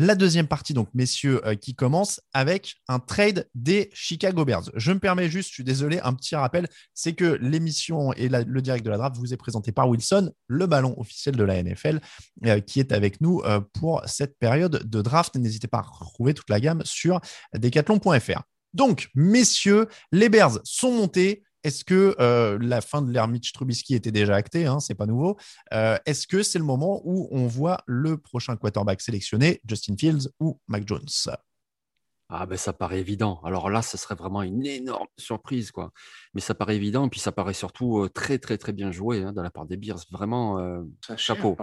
La deuxième partie, donc messieurs, euh, qui commence avec un trade des Chicago Bears. Je me permets juste, je suis désolé, un petit rappel, c'est que l'émission et le direct de la draft vous est présenté par Wilson, le ballon officiel de la NFL, euh, qui est avec nous euh, pour cette période de draft. N'hésitez pas à retrouver toute la gamme sur decathlon.fr. Donc, messieurs, les Bears sont montés. Est-ce que euh, la fin de l'ère Mitch Trubisky était déjà actée hein, C'est pas nouveau. Euh, Est-ce que c'est le moment où on voit le prochain quarterback sélectionné, Justin Fields ou Mac Jones? Ah ben ça paraît évident. Alors là, ce serait vraiment une énorme surprise, quoi. Mais ça paraît évident, et puis ça paraît surtout euh, très très très bien joué hein, de la part des Bears. Vraiment, euh, chapeau.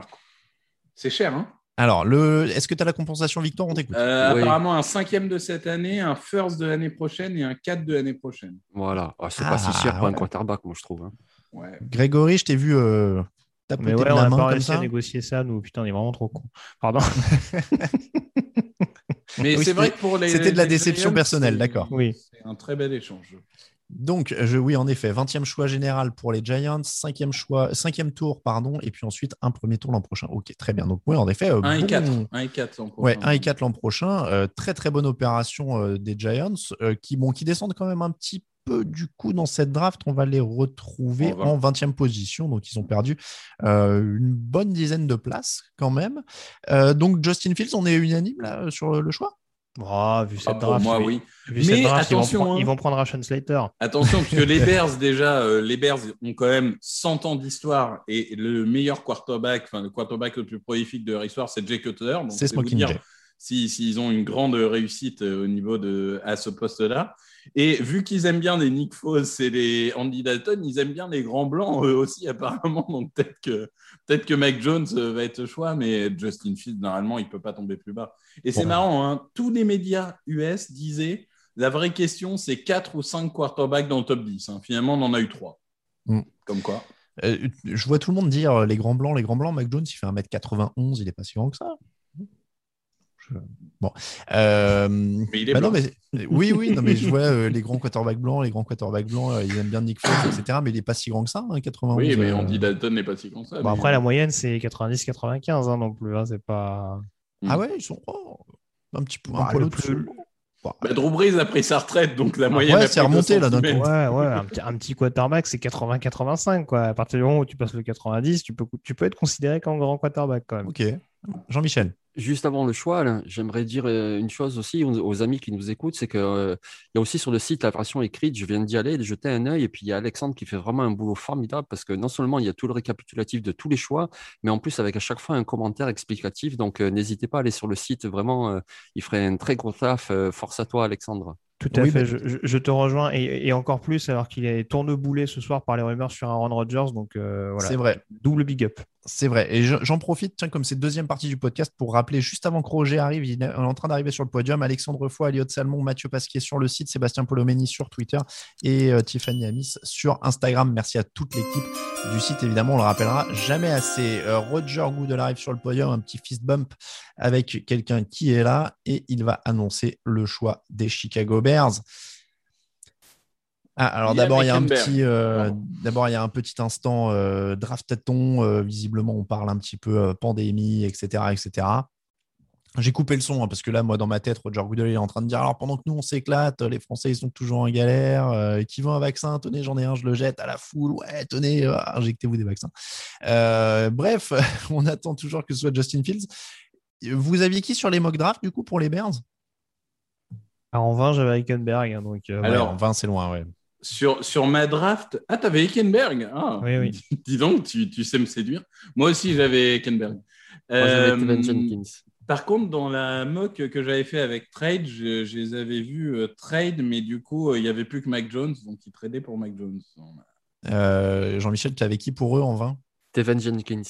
C'est cher, hein? Alors, le... est-ce que tu as la compensation Victor? On t'écoute. Euh, Oui. Apparemment, un cinquième de cette année, un first de l'année prochaine et un 4 de l'année prochaine. Voilà. C'est Ah, pas si cher pour un ouais. quarterback, moi je trouve. hein. Ouais. Grégory, je t'ai vu euh, Mais de ouais, on la n'a main pas comme réussi ça. à négocier ça, nous. Putain, on est vraiment trop con. Pardon. Mais Oui, c'est vrai c'était- que pour les. c'était de la déception personnelle, d'accord. Oui. C'est un très bel échange. Donc, je, oui, en effet, 20e choix général pour les Giants, 5e, choix, 5e tour, pardon, et puis ensuite un premier tour l'an prochain. Ok, très bien. Donc, oui, en effet. euh, 1 et bon- 4. 1 et 4 en Ouais, prochain. 1 et 4 l'an prochain. Euh, très très bonne opération euh, des Giants euh, qui, bon, qui descendent quand même un petit peu du coup dans cette draft. On va les retrouver En en 20. 20e position. Donc ils ont perdu euh, une bonne dizaine de places quand même. Euh, donc Justin Fields, on est unanime là sur le choix? Oh, vu cette Ah, draft, moi, oui. vu Mais cette draft, ils vont attention, prendre- hein. ils vont prendre Ration Slater. Attention, parce que les Bears, déjà, euh, les Bears ont quand même 100 ans d'histoire et le meilleur quarterback, enfin, le quarterback le plus prolifique de leur histoire, c'est Jay Cutler. C'est Smoking Jay. si- s'ils ont une grande réussite euh, au niveau de à ce poste-là. Et vu qu'ils aiment bien les Nick Foles et les Andy Dalton, ils aiment bien les grands blancs eux aussi apparemment. Donc peut-être que peut-être que Mac Jones euh, va être le choix, mais Justin Fields normalement il peut pas tomber plus bas. Et c'est marrant, hein, tous les médias US disaient la vraie question c'est 4 ou 5 quarterbacks dans le top 10. hein. Finalement on en a eu 3. Mm. Comme quoi. Euh, Je vois tout le monde dire euh, les grands blancs, les grands blancs. Mac Jones, il fait 1m91, il est pas si grand que ça. Je- Bon. Euh, Mais il est bah non, mais- oui, oui, non, mais je vois euh, les grands quarterbacks blancs, les grands quarterbacks blancs, euh, ils aiment bien Nick Foles, etc. Mais il est pas si grand que ça, hein, 91. Oui, mais euh, Andy Dalton n'est pas si grand que ça. Bon, mais- après, la moyenne, c'est 90-95 hein, non plus. hein, c'est pas. Ah ouais, ils sont oh, un petit peu un Bah, poil le plus- Bah, Bah, Drew Brees a pris sa retraite, donc la Ah moyenne ouais, a c'est remonté, là, d'un coup. Ouais, ouais, un petit, un petit quarterback, c'est 80-85. Quoi. À partir du moment où tu passes le 90, tu peux, tu peux être considéré comme grand quarterback quand même. Ok. Jean-Michel. Juste avant le choix, j'aimerais dire euh, une chose aussi aux, amis qui nous écoutent, c'est que euh, il y a aussi sur le site la version écrite, je viens d'y aller, de jeter un œil, et puis il y a Alexandre qui fait vraiment un boulot formidable parce que non seulement il y a tout le récapitulatif de tous les choix, mais en plus avec à chaque fois un commentaire explicatif. Donc euh, n'hésitez pas à aller sur le site, vraiment, euh, il ferait un très gros taf. Euh, force à toi, Alexandre. Tout à Oui, fait, mais- je, je- je te rejoins et, et encore plus alors qu'il est tourneboulé ce soir par les rumeurs sur Aaron Rodgers, donc euh, voilà, C'est vrai. double big up. C'est vrai. Et je- j'en profite, tiens, comme c'est deuxième partie du podcast, pour rappeler juste avant que Roger arrive, il est en train d'arriver sur le podium. Alexandre Foy, Elliot Salmon, Mathieu Pasquier sur le site, Sébastien Polomeni sur Twitter et euh, Tiffany Amis sur Instagram. Merci à toute l'équipe du site. Évidemment, on le rappellera jamais assez. Euh, Roger Goodell arrive sur le podium, un petit fist bump avec quelqu'un qui est là et il va annoncer le choix des Chicago Bears. Ah, alors d'abord il y a un petit, euh, d'abord il y a un petit instant euh, draftaton. euh, visiblement, on parle un petit peu euh, pandémie, etc., etc. J'ai coupé le son hein, parce que là, moi, dans ma tête, Roger Goodell est en train de dire alors pendant que nous on s'éclate, les Français ils sont toujours en galère, euh, qui veut un vaccin? Tenez, j'en ai un, je le jette à la foule. Ouais, tenez, euh, injectez-vous des vaccins. Euh, bref, on attend toujours que ce soit Justin Fields. Vous aviez qui sur les mock drafts du coup pour les Bears? Alors, en 20, j'avais Hickenberg. hein, donc, euh, Ouais, Alors- en 20, c'est loin, ouais. Sur, sur ma draft, ah, t'avais Heckenberg ah. Oui, oui. Dis donc, tu, tu sais me séduire. Moi aussi, j'avais j'avais Euh, Jenkins. Par contre, dans la mock que j'avais fait avec Trade, je, je les avais vus euh, trade, mais du coup, euh, il n'y avait plus que Mac Jones, donc ils tradaient pour Mac Jones. Euh, Jean-Michel, tu avais qui pour eux en 20 Tevin Jenkins.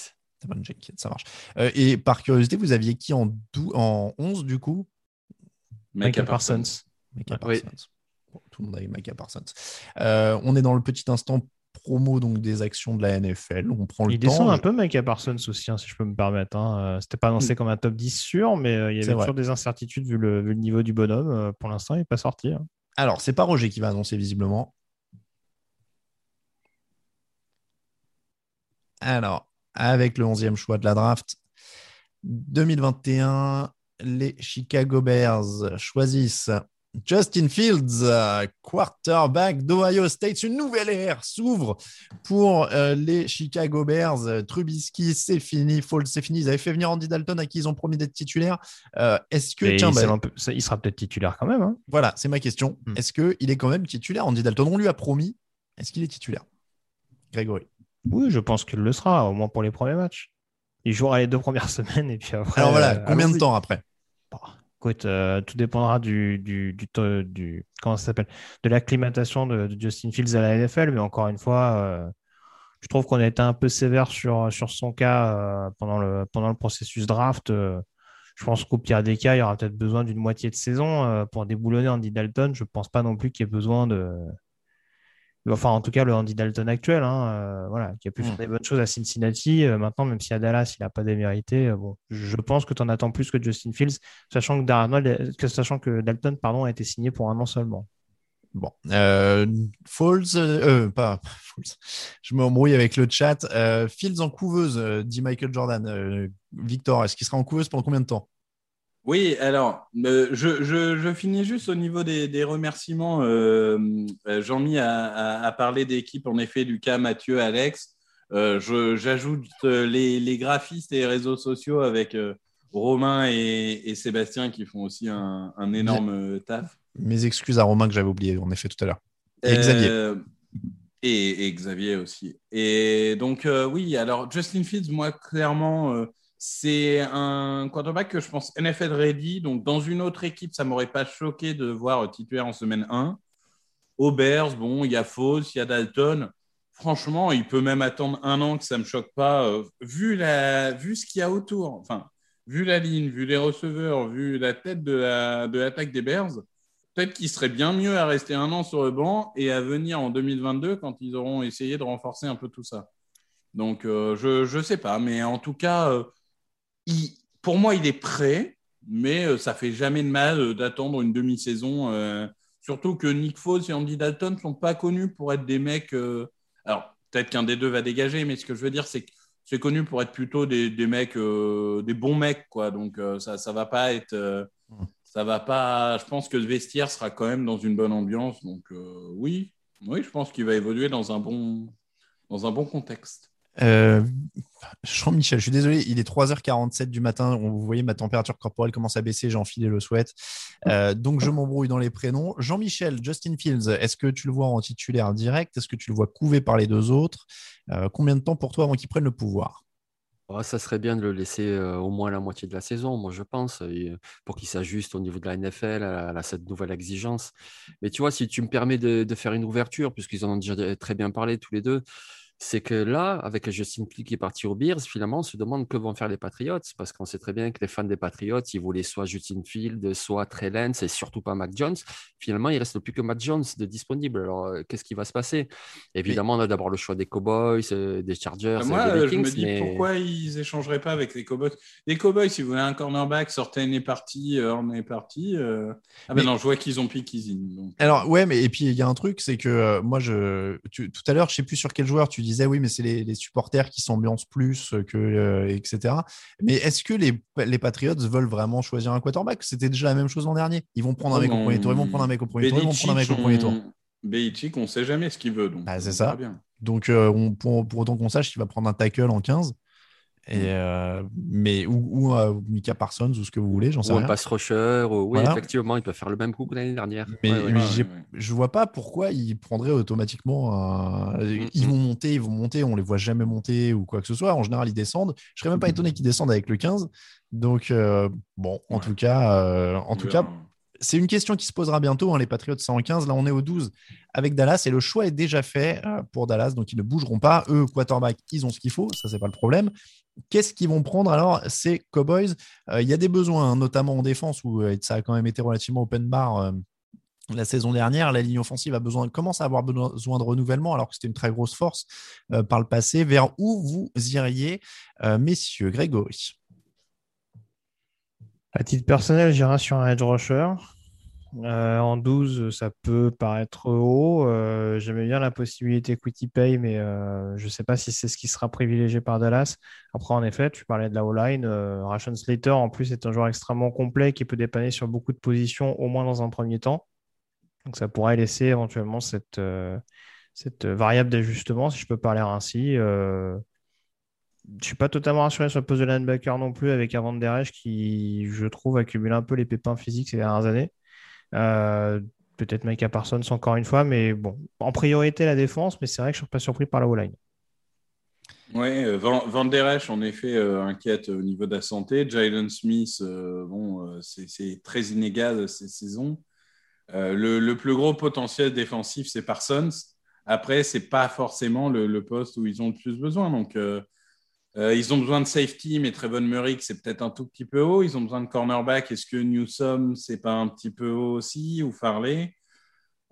Bon, Jenkins, ça marche. Euh, et par curiosité, vous aviez qui en, dou- en 11 du coup? Michael Parsons. Oui. Parsons. Bon, tout le monde avait Micah Parsons. Euh, on est dans le petit instant promo donc des actions de la NFL. On prend le Il temps. descend un peu, Micah Parsons aussi, hein, si je peux me permettre. hein. Euh, C'était pas annoncé comme un top 10 sûr, mais euh, il y avait toujours des incertitudes vu le, vu le niveau du bonhomme. Pour l'instant, il n'est pas sorti. hein. Alors, c'est pas Roger qui va annoncer visiblement. Alors, avec le 11e choix de la draft 2021, les Chicago Bears choisissent Justin Fields, euh, quarterback d'Ohio State. Une nouvelle ère s'ouvre pour euh, les Chicago Bears. Euh, Trubisky, c'est fini. Foles, c'est fini. Ils avaient fait venir Andy Dalton à qui ils ont promis d'être titulaire. Est-ce que, tiens, il, bah, sera un peu- ça- il sera peut-être titulaire quand même. hein. voilà, c'est ma question. Hmm. Est-ce qu'il est quand même titulaire Andy Dalton, on lui a promis. Est-ce qu'il est titulaire? Grégory. Oui, je pense qu'il le sera, au moins pour les premiers matchs. Il jouera les deux premières semaines et puis après. Alors voilà, combien de temps après? Bon, écoute, euh, tout dépendra du, du, du, comment ça s'appelle, de l'acclimatation de, Justin Fields à la NFL. Mais encore une fois, euh, je trouve qu'on a été un peu sévère sur, sur son cas euh, pendant, le, pendant le processus draft. Je pense qu'au pire des cas, il y aura peut-être besoin d'une moitié de saison pour déboulonner Andy Dalton. Je ne pense pas non plus qu'il y ait besoin de. Enfin, en tout cas, le Andy Dalton actuel, hein, euh, voilà, qui a pu Mm. faire des bonnes choses à Cincinnati. Euh, maintenant, même si à Dallas, il n'a pas démérité, euh, bon, je pense que tu en attends plus que Justin Fields, sachant que, Darnold- que, sachant que Dalton pardon, a été signé pour un an seulement. Bon, euh, euh, euh, pas Foles. Je m'embrouille avec le chat. Euh, Fields en couveuse, euh, dit Michael Jordan. Euh, Victor, est-ce qu'il sera en couveuse pendant combien de temps? Oui, alors, euh, je, je, je finis juste au niveau des, des remerciements. Euh, euh, Jean-Mi a, a, a parlé d'équipe, en effet, Lucas, Mathieu, Alex. Euh, J'ajoute les, les graphistes et les réseaux sociaux avec Romain et, et Sébastien qui font aussi un, un énorme taf. Mes excuses à Romain que j'avais oublié, en effet, tout à l'heure. Et Xavier. Et, et Xavier aussi. Et donc, oui, alors Justin Fields, moi, clairement, c'est un quarterback que je pense NFL ready. Donc, dans une autre équipe, ça m'aurait pas choqué de voir titulaire en semaine 1. Au Bears, bon, il y a Foles, il y a Dalton. Franchement, il peut même attendre un an que ça me choque pas. euh, vu, la, vu ce qu'il y a autour, enfin, vu la ligne, vu les receveurs, vu la tête de la- de l'attaque des Bears, peut-être qu'il serait bien mieux à rester un an sur le banc et à venir en 2022 quand ils auront essayé de renforcer un peu tout ça. Donc, euh, je ne sais pas, mais en tout cas, euh, pour moi, il est prêt, mais euh, ça fait jamais de mal euh, d'attendre une demi-saison. euh, surtout que Nick Foles et Andy Dalton ne sont pas connus pour être des mecs. alors, peut-être qu'un des deux va dégager, mais ce que je veux dire, c'est que c'est connu pour être plutôt des, mecs, des bons mecs, quoi. Donc, ça ne va pas être. ça va pas. Je pense que le vestiaire sera quand même dans une bonne ambiance. Donc, oui, oui, je pense qu'il va évoluer dans un bon, dans un bon contexte. Euh, Jean-Michel, je suis désolé, il est 3h47 du matin. Vous voyez, ma température corporelle commence à baisser. J'ai enfilé le sweat. Euh, donc, je m'embrouille dans les prénoms. Jean-Michel, Justin Fields, est-ce que tu le vois en titulaire direct? Est-ce que tu le vois couvé par les deux autres? Euh, Combien de temps pour toi avant qu'il prenne le pouvoir? Oh, ça serait bien de le laisser au moins la moitié de la saison, moi je pense, pour qu'il s'ajuste au niveau de la NFL à, cette nouvelle exigence. Mais tu vois, si tu me permets de faire une ouverture, puisqu'ils en ont déjà très bien parlé tous les deux, c'est que là, avec Justin Fields qui est parti aux Bears, finalement, on se demande que vont faire les Patriots, parce qu'on sait très bien que les fans des Patriots, ils voulaient soit Justin Fields, soit Trey Lance, et surtout pas Mac Jones. Finalement, il reste plus que Mac Jones de disponible. Alors, euh, qu'est-ce qui va se passer? Évidemment, on a d'abord le choix des Cowboys, euh, des Chargers, Moi, et des euh, Vikings, je me dis mais... pourquoi ils échangeraient pas avec les Cowboys? Les Cowboys, si vous voulez un cornerback, sortez une est parti, euh, on est parti. euh. Ah ben Mais- non, je vois qu'ils ont piqué Easy. donc. Alors, ouais, mais et puis il y a un truc, c'est que euh, moi, je, tu- tout à l'heure, je sais plus sur quel joueur tu disais, oui, mais c'est les, les supporters qui s'ambiancent plus, que, euh, etc. Mais est-ce que les, les Patriots veulent vraiment choisir un quarterback? C'était déjà la même chose l'an dernier. Ils vont prendre un mec au premier tour, ils vont prendre un mec au premier tour, ils vont prendre un mec au premier tour. Belichick, on ne sait jamais ce qu'il veut. Donc bah, c'est ça. Bien. Donc, euh, on, pour, pour, autant qu'on sache qu'il va prendre un tackle en 15. Et, mm. euh, mais, ou, ou euh, Mika Parsons, ou ce que vous voulez, j'en sais ou rien. un pass rusher, ou, oui, effectivement, il peut faire le même coup que l'année dernière. Mais ouais, ouais. je vois pas pourquoi ils prendraient automatiquement. Un... Mm, ils vont monter, ils vont monter, on les voit jamais monter ou quoi que ce soit. En général, ils descendent. Je serais même pas étonné qu'ils descendent avec le 15. Donc, euh, bon, en tout cas, en tout cas, c'est une question qui se posera bientôt. Hein, les Patriots 115, là on est au 12 avec Dallas et le choix est déjà fait pour Dallas, donc ils ne bougeront pas. Eux, quarterback, ils ont ce qu'il faut, ça c'est pas le problème. Qu'est-ce qu'ils vont prendre? Alors Ces Cowboys. Euh, il y a des besoins, hein, notamment en défense où euh, ça a quand même été relativement open bar. la saison dernière, la ligne offensive a besoin, commence à avoir besoin de renouvellement alors que c'était une très grosse force par le passé. Vers où vous iriez, messieurs Grégory? À titre personnel, j'irai sur un edge rusher. Euh, en 12, ça peut paraître haut. Euh, J'aimais bien la possibilité equity pay, mais euh, je ne sais pas si c'est ce qui sera privilégié par Dallas. Après, en effet, tu parlais de la O-line. Ration Slater, en plus, est un joueur extrêmement complet qui peut dépanner sur beaucoup de positions, au moins dans un premier temps. Donc, ça pourrait laisser éventuellement cette, variable d'ajustement, si je peux parler ainsi je suis pas totalement rassuré sur le poste de linebacker non plus avec Avant Derech qui, je trouve, accumule un peu les pépins physiques ces dernières années. Euh, peut-être Micah Parsons encore une fois, mais bon, en priorité la défense, mais c'est vrai que je ne suis pas surpris par la O-line. Oui, euh, Van, Der Esch, en effet, euh, inquiète au niveau de la santé. Jalen Smith, bon, c'est très inégal ces saisons. Le, le, plus gros potentiel défensif, c'est Parsons. Après, ce n'est pas forcément le, le, poste où ils ont le plus besoin. Donc, euh, ils ont besoin de safety, mais Trevon Murray, c'est peut-être un tout petit peu haut. Ils ont besoin de cornerback. Est-ce que Newsom, c'est pas un petit peu haut aussi ou Farley?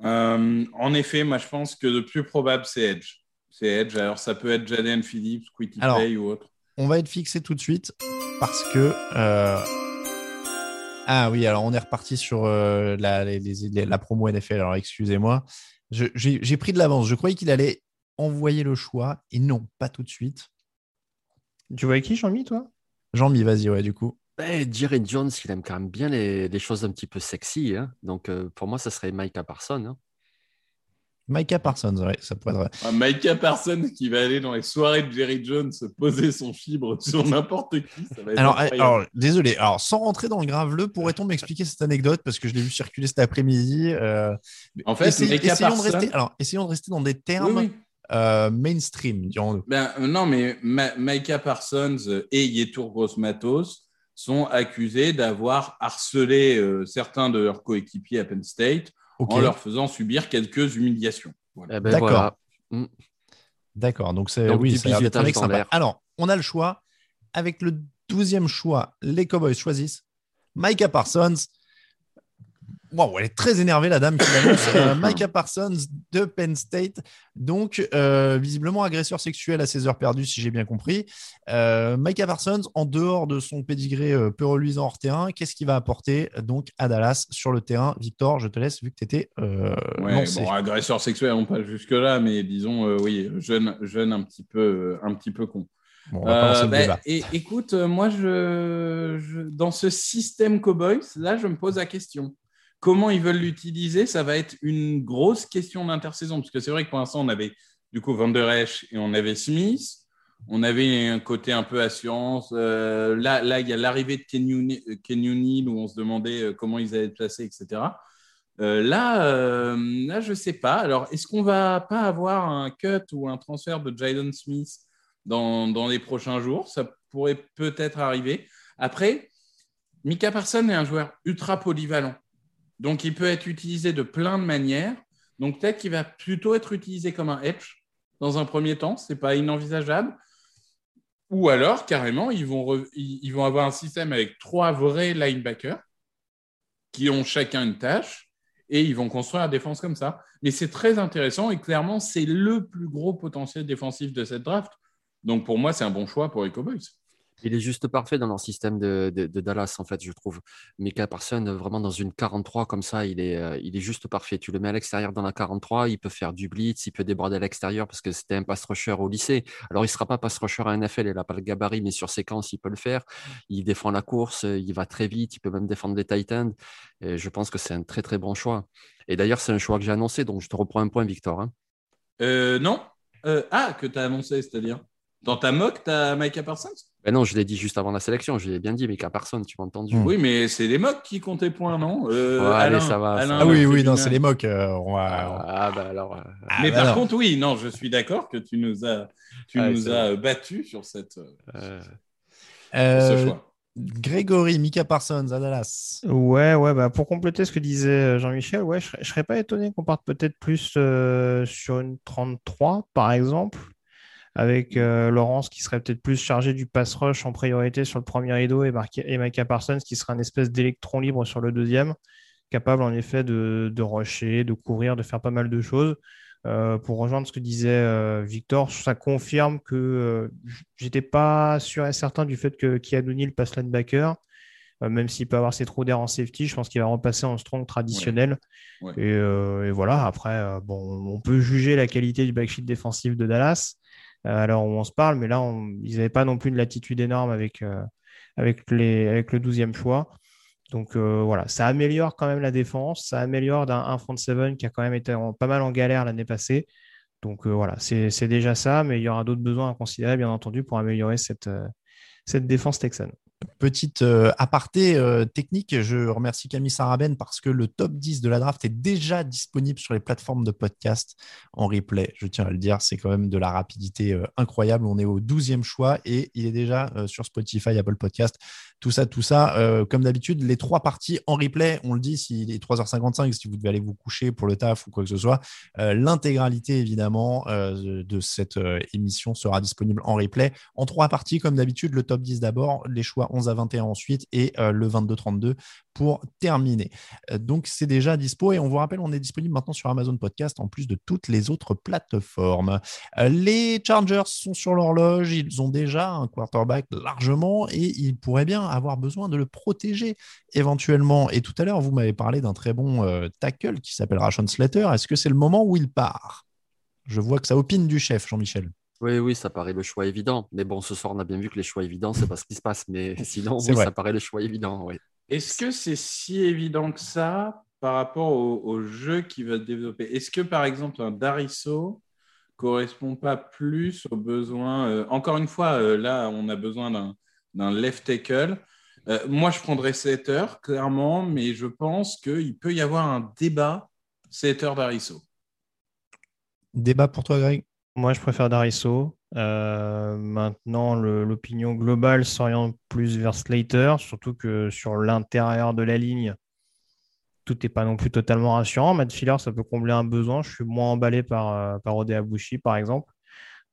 Euh, En effet, moi, je pense que le plus probable, c'est Edge. C'est Edge. Alors, ça peut être Jaden Phillips, Quitty Play ou autre. On va être fixé tout de suite parce que. Euh, ah oui, alors on est reparti sur la, la, promo NFL. Alors, excusez-moi. J'ai pris de l'avance. Je croyais qu'il allait envoyer le choix et non, pas tout de suite. Tu vois qui, Jean-Mi, toi? Jean-Mi, vas-y, ouais, du coup. Ben, Jerry Jones, il aime quand même bien les, choses un petit peu sexy. Hein. Donc, euh, pour moi, ça serait Micah Parsons. Hein. Micah Parsons, ouais, ça pourrait être. Ah, Micah Parsons qui va aller dans les soirées de Jerry Jones poser son fibre sur n'importe qui. Ça va être alors, alors, désolé. Alors, sans rentrer dans le graveleux, pourrait-on m'expliquer cette anecdote? Parce que je l'ai vu circuler cet après-midi. Euh, en fait, essayons, de rester, alors, essayons de rester dans des termes. Euh, mainstream, dirons-nous. Ben, euh, non, mais Micah Parsons et Yetur Gross-Matos sont accusés d'avoir harcelé euh, certains de leurs coéquipiers à Penn State en leur faisant subir quelques humiliations. Eh ben, D'accord. Mm. D'accord, donc c'est oui, ça a l'air sympa. Alors, on a le choix. Avec le douzième choix, les Cowboys choisissent Micah Parsons Wow, elle est très énervée, la dame qui l'annonce. Euh, Micah Parsons de Penn State. Donc, euh, visiblement agresseur sexuel à ses heures perdues, si j'ai bien compris. Euh, Micah Parsons, en dehors de son pédigré peu reluisant hors terrain, qu'est-ce qu'il va apporter donc à Dallas sur le terrain? Victor, je te laisse vu que tu étais ouais, bon, agresseur sexuel, on passe jusque-là, mais disons, oui, jeune, jeune un, petit peu, un petit peu con. Bon, bah, et, écoute, moi, je, je, dans ce système Cowboys, là, je me pose la question. Comment ils veulent l'utiliser, ça va être une grosse question d'intersaison. Parce que c'est vrai que pour l'instant, on avait du coup Van Der Esch et on avait Smith. On avait un côté un peu assurance. Euh, là, il y a l'arrivée de Kenyon Neal où on se demandait euh, comment ils allaient être placés, etc. Euh, là, je ne sais pas. Alors, est-ce qu'on va pas avoir un cut ou un transfert de Jalen Smith dans, dans les prochains jours? Ça pourrait peut-être arriver. Après, Mika Parson est un joueur ultra polyvalent. Donc, il peut être utilisé de plein de manières. Donc, peut-être qu'il va plutôt être utilisé comme un edge dans un premier temps. Ce n'est pas inenvisageable. Ou alors, carrément, ils vont, avoir un système avec trois vrais linebackers qui ont chacun une tâche et ils vont construire la défense comme ça. Mais c'est très intéressant et clairement, c'est le plus gros potentiel défensif de cette draft. Donc, pour moi, c'est un bon choix pour les. Il est juste parfait dans leur système de, Dallas, en fait, je trouve. Mika Parsons, vraiment dans une 43 comme ça, il est, euh, il est juste parfait. Tu le mets à l'extérieur dans la 43, il peut faire du blitz, il peut déborder à l'extérieur parce que c'était un pass rusher au lycée. Alors, il ne sera pas pass rusher à NFL, il n'a pas le gabarit, mais sur séquence, il peut le faire. Il défend la course, il va très vite, il peut même défendre les Titans. Je pense que c'est un très, très bon choix. Et d'ailleurs, c'est un choix que j'ai annoncé, donc je te reprends un point, Victor. hein. Euh, non Euh, Ah, que tu as annoncé, c'est-à-dire Dans ta mock, tu as Micah Parsons? Ben non, je l'ai dit juste avant la sélection, je l'ai bien dit, Mika Parsons, tu m'as entendu. Oui, mais c'est les mocks qui comptent les points, non? Euh, allez, ça va, ça Alain va. Ah oui, oui, non, c'est les mocs. euh, on va- Ah, bah alors. euh, Ah, mais bah par non. contre, oui, non, je suis d'accord que tu nous as, tu Ouais, nous as battu sur cette, euh, euh, Euh, ce choix. Grégory, Mika Parsons à Dallas. Ouais, ouais, bah pour compléter ce que disait Jean-Michel, ouais, je serais, je serais pas étonné qu'on parte peut-être plus euh, sur une 33, par exemple, avec euh, Laurence qui serait peut-être plus chargé du pass rush en priorité sur le premier rideau et, Micah Parsons qui serait un espèce d'électron libre sur le deuxième, capable en effet de, de rusher, de courir, de faire pas mal de choses. Euh, pour rejoindre ce que disait euh, Victor, ça confirme que euh, j'étais pas sûr et certain du fait que Keanu passe linebacker. Même s'il peut avoir ses trous d'air en safety, je pense qu'il va repasser en strong traditionnel. Ouais. Et, et voilà, après, bon, on peut juger la qualité du backsheet défensif de Dallas à l'heure où on se parle, mais là, on- ils n'avaient pas non plus une latitude énorme avec, euh, avec, les, avec le 12e choix. Donc euh, voilà, ça améliore quand même la défense, ça améliore d'un un front seven qui a quand même été pas mal en galère l'année passée. Donc euh, voilà, c'est déjà ça, mais il y aura d'autres besoins à considérer, bien entendu, pour améliorer cette, cette défense texane. Petite euh, aparté euh, technique, je remercie Camille Saraben parce que le top 10 de la draft est déjà disponible sur les plateformes de podcast en replay. Je tiens à le dire, c'est quand même de la rapidité euh, incroyable. On est au 12e choix et il est déjà sur Spotify, Apple Podcast, tout ça, tout ça. Euh, comme d'habitude, les trois parties en replay, on le dit, s'il est 3h55, si vous devez aller vous coucher pour le taf ou quoi que ce soit, euh, l'intégralité évidemment euh, de cette émission sera disponible en replay en trois parties, comme d'habitude, le top 10 d'abord, les choix 11 à 21 ensuite et le 22-32 pour terminer. Donc, c'est déjà dispo et on vous rappelle, on est disponible maintenant sur Amazon Podcast en plus de toutes les autres plateformes. Les Chargers sont sur l'horloge, ils ont déjà un quarterback largement et ils pourraient bien avoir besoin de le protéger éventuellement. Et tout à l'heure, vous m'avez parlé d'un très bon euh, tackle qui s'appelle Rashon Slater. Est-ce que c'est le moment où il part? Je vois que ça opine du chef, Jean-Michel. Oui, oui, ça paraît le choix évident. Mais bon, ce soir, on a bien vu que les choix évidents, c'est pas ce qui se passe. Mais sinon, C'est oui, vrai. ça paraît le choix évident. Oui. Est-ce que c'est si évident que ça par rapport au, au jeu qui va se développer? Est-ce que, par exemple, un Dariso correspond pas plus aux besoins euh, Encore une fois, euh, là, on a besoin d'un d'un left tackle. Euh, moi, je prendrais Setter, clairement, mais je pense qu'il peut y avoir un débat Setter-Dariso. Débat pour toi, Greg? Moi, je préfère Dariso. Euh, maintenant, l'opinion globale s'oriente plus vers Slater, surtout que sur l'intérieur de la ligne, tout n'est pas non plus totalement rassurant. Matt Filler, ça peut combler un besoin. Je suis moins emballé par, euh, par Ode Abushi, par exemple.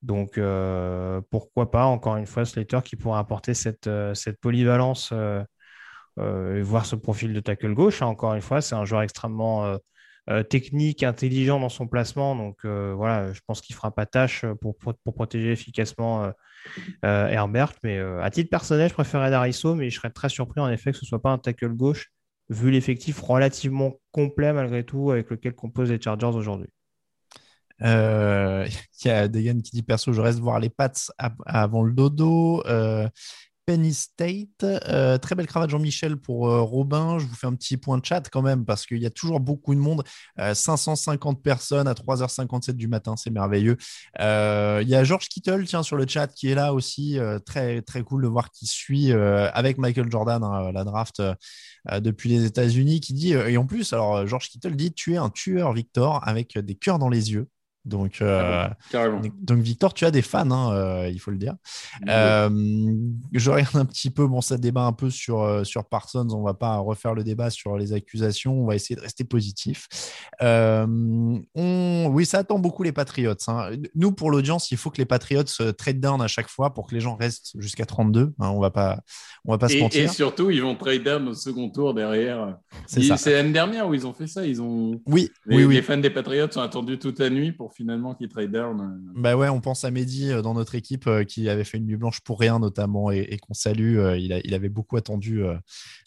Donc, euh, pourquoi pas, encore une fois, Slater qui pourrait apporter cette, euh, polyvalence euh, et voir ce profil de tackle gauche. hein. Encore une fois, c'est un joueur extrêmement technique, intelligent dans son placement. Donc, voilà, je pense qu'il fera pas tâche pour, protéger efficacement Herbert. Mais à titre personnel, je préférerais Dariso, mais je serais très surpris en effet que ce soit pas un tackle gauche, vu l'effectif relativement complet malgré tout avec lequel composent les Chargers aujourd'hui. Euh, Il y a Degan qui dit perso, je reste voir les pattes av- avant le dodo. Euh, Penny State, euh, très belle cravate Jean-Michel pour Robin. Je vous fais un petit point de chat quand même parce qu'il y a toujours beaucoup de monde. Euh, 550 personnes à 3h57 du matin, c'est merveilleux. Il y a George Kittle tiens, sur le chat qui est là aussi. très, très cool de voir qu'il suit avec Michael Jordan hein, la draft depuis les États-Unis. Qui dit, et en plus, alors euh, George Kittle dit Tu es un tueur, Victor, avec des cœurs dans les yeux. Donc, euh, Carrément. donc, Victor, tu as des fans, hein, euh, il faut le dire. Euh, je regarde un petit peu, bon, ça débat un peu sur, euh, sur Parsons. On va pas refaire le débat sur les accusations. On va essayer de rester positif. On, oui, ça attend beaucoup les Patriots. hein. Nous, pour l'audience, il faut que les Patriots se trade down à chaque fois pour que les gens restent jusqu'à 32. hein. on va pas, on va pas se Et, et mentir. surtout, ils vont trade down au second tour derrière. C'est l'année dernière où ils ont fait ça. Ils ont... Oui, les, oui, oui. les fans des Patriots ont attendu toute la nuit pour pour finalement qu'il trade down. Bah ouais, on pense à Mehdi dans notre équipe qui avait fait une nuit blanche pour rien notamment et, qu'on salue. il, a, il, avait beaucoup attendu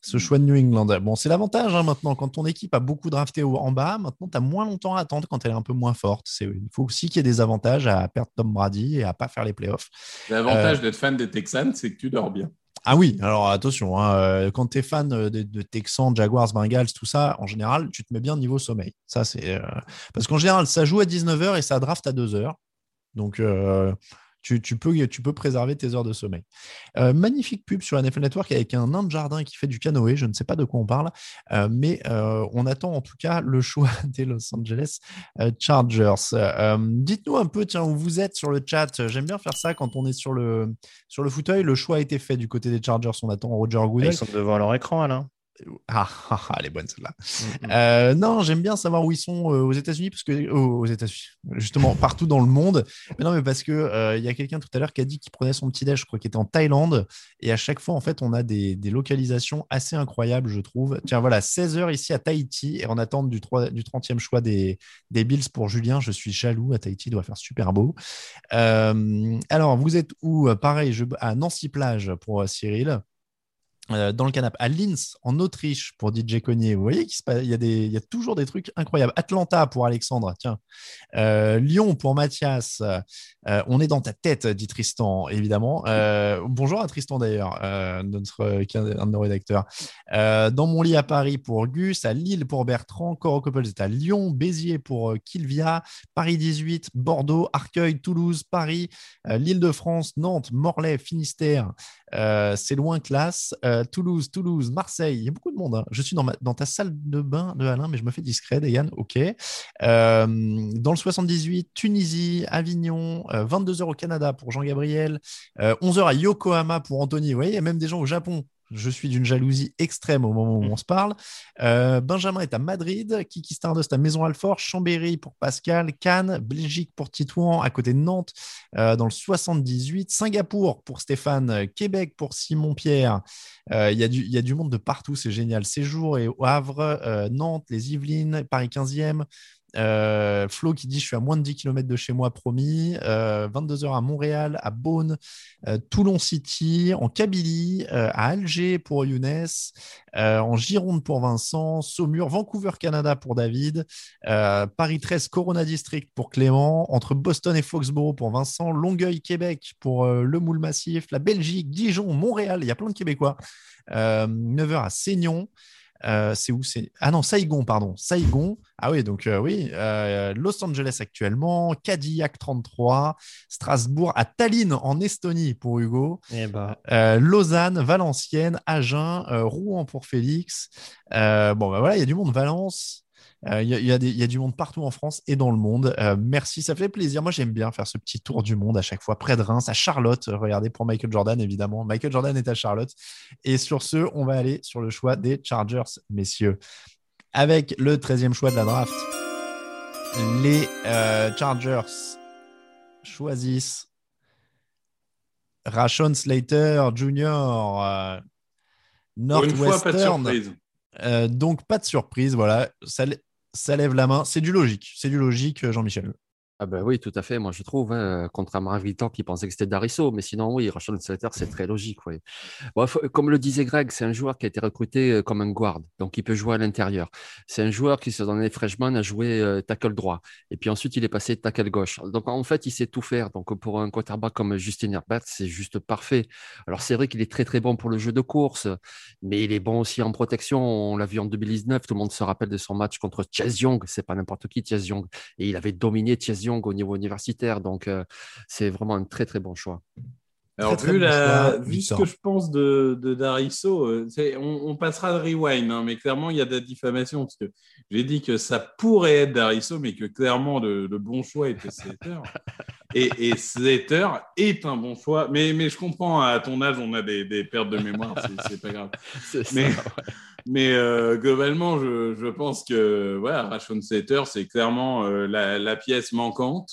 ce choix de New England. Bon, c'est l'avantage hein, maintenant. Quand ton équipe a beaucoup drafté en bas, maintenant tu as moins longtemps à attendre quand elle est un peu moins forte. Il faut aussi qu'il y ait des avantages à perdre Tom Brady et à pas faire les playoffs. L'avantage d'être fan des Texans, c'est que tu dors bien. Ah oui, alors attention, hein, euh, quand tu es fan de, de, Texans, Jaguars, Bengals, tout ça, en général, tu te mets bien niveau sommeil. Ça, c'est euh, Parce qu'en général, ça joue à 19h et ça draft à 2h. Donc, euh, tu, peux, préserver tes heures de sommeil. Euh, magnifique pub sur NFL Network avec un nain de jardin qui fait du canoë. Je ne sais pas de quoi on parle, euh, mais euh, on attend en tout cas le choix des Los Angeles Chargers. Dites-nous un peu, où vous êtes sur le chat. J'aime bien faire ça quand on est sur le, sur le fauteuil. Le choix a été fait du côté des Chargers. On attend Roger Goodell. Ils sont devant leur écran, Alain. Ah, ah, ah, elle est bonne celle-là. Mm, mm. Euh, non, j'aime bien savoir où ils sont euh, aux États-Unis, parce que oh, aux États-Unis, justement, partout dans le monde. Mais non, mais parce que euh, il y a quelqu'un tout à l'heure qui a dit qu'il prenait son petit déj, je crois qu'il était en Thaïlande, et à chaque fois, en fait, on a des, localisations assez incroyables, je trouve. Tiens, voilà, 16 h ici à Tahiti, et en attente du, 3, du 30e choix des, des Bills pour Julien. Je suis jaloux. À Tahiti, il doit faire super beau. alors, vous êtes où? Pareil, je, à Nancy Plage pour Cyril. Euh, dans le canapé à Linz en Autriche pour DJ Cognier. Vous voyez qu'il y, a toujours des trucs incroyables. Atlanta pour Alexandre, tiens. Euh, Lyon pour Mathias. Euh, on est dans ta tête, dit Tristan, évidemment. bonjour à Tristan d'ailleurs, notre, un de nos rédacteurs. dans mon lit à Paris pour Gus, à Lille pour Bertrand, Coro est à Lyon, Béziers pour Kilvia, Paris 18, Bordeaux, Arcueil, Toulouse, Paris, l'Île de France, Nantes, Morlaix, Finistère. C'est loin classe. Euh, Toulouse, Toulouse, Marseille. Il y a beaucoup de monde. Hein. Je suis dans, ta salle de bain de Alain, mais je me fais discret, Dayan. OK. Euh, dans le 78, Tunisie, Avignon, 22h euh, au Canada pour Jean-Gabriel, 11h à Yokohama pour Anthony. Vous voyez, il y a même des gens au Japon je suis d'une jalousie extrême au moment où on se parle. Euh, Benjamin est à Madrid, Kiki Stardust à Maison Alfort, Chambéry pour Pascal, Cannes, Belgique pour Titouan, à côté de Nantes, euh, dans le 78, Singapour pour Stéphane, Québec pour Simon Pierre. Euh, il y, y, a du monde de partout, c'est génial. Séjour et au Havre, Nantes, les Yvelines, Paris 15e, euh, Flo qui dit Je suis à moins de 10 km de chez moi, promis. 22 euh, heures à Montréal, à Beaune, euh, Toulon City, en Kabylie, à Alger pour Younes, en Gironde pour Vincent, Saumur, Vancouver, Canada pour David, Paris 13, Corona District pour Clément, entre Boston et Foxborough pour Vincent, Longueuil, Québec pour Le Moule Massif, la Belgique, Dijon, Montréal, il y a plein de Québécois. 9h à Seignon. Euh, c'est où c'est? Ah non, Saigon, pardon. Saigon. Ah oui, donc euh, oui. Euh, Los Angeles actuellement, Cadillac 33, Strasbourg, à Tallinn en Estonie pour Hugo, eh ben. Lausanne, Valenciennes, Agen, Rouen pour Félix. bon, bah voilà, il y a du monde. Valence, il euh, y, a du monde partout en France et dans le monde. Euh, merci, ça fait plaisir. Moi, j'aime bien faire ce petit tour du monde à chaque fois, près de Reims, à Charlotte. Regardez pour Michael Jordan, évidemment. Michael Jordan est à Charlotte. Et sur ce, on va aller sur le choix des Chargers, messieurs. Avec le 13e choix de la draft, les euh, Chargers choisissent Rashon Slater Jr. Northwestern. donc pas de surprise, voilà. Ça, ça lève la main. C'est du logique. C'est du logique, Jean-Michel. Ah ben oui, tout à fait. Moi, je trouve, hein, contrairement à Victor qui pensait que c'était Darisso, mais sinon, oui, Rachel Slater, c'est très logique. Oui. comme le disait Greg, c'est un joueur qui a été recruté euh, comme un guard, donc il peut jouer à l'intérieur. C'est un joueur qui, dans les freshman, a joué tackle droit, et puis ensuite, il est passé tackle gauche. Donc, en fait, il sait tout faire. Donc, pour un quarterback comme Justin Herbert, c'est juste parfait. Alors, c'est vrai qu'il est très, très bon pour le jeu de course, mais il est bon aussi en protection. On l'a vu en 2019, tout le monde se rappelle de son match contre Chase Young, c'est pas n'importe qui, Chase Young, et il avait dominé Chase Young au niveau universitaire. Donc, euh, c'est vraiment un très, très bon choix. Alors, vu, la, vu ce que je pense de, de Darisso, euh, on, passera de rewind, hein, mais clairement, il y a de la diffamation. Parce que j'ai dit que ça pourrait être Darisso, mais que clairement, le, bon choix était Slater. et, et Slater est un bon choix. Mais, mais je comprends, à ton âge, on a des, des pertes de mémoire, c'est pas grave. mais, mais euh, globalement, je, pense que voilà, Rashon Slater, c'est clairement euh, la, pièce manquante.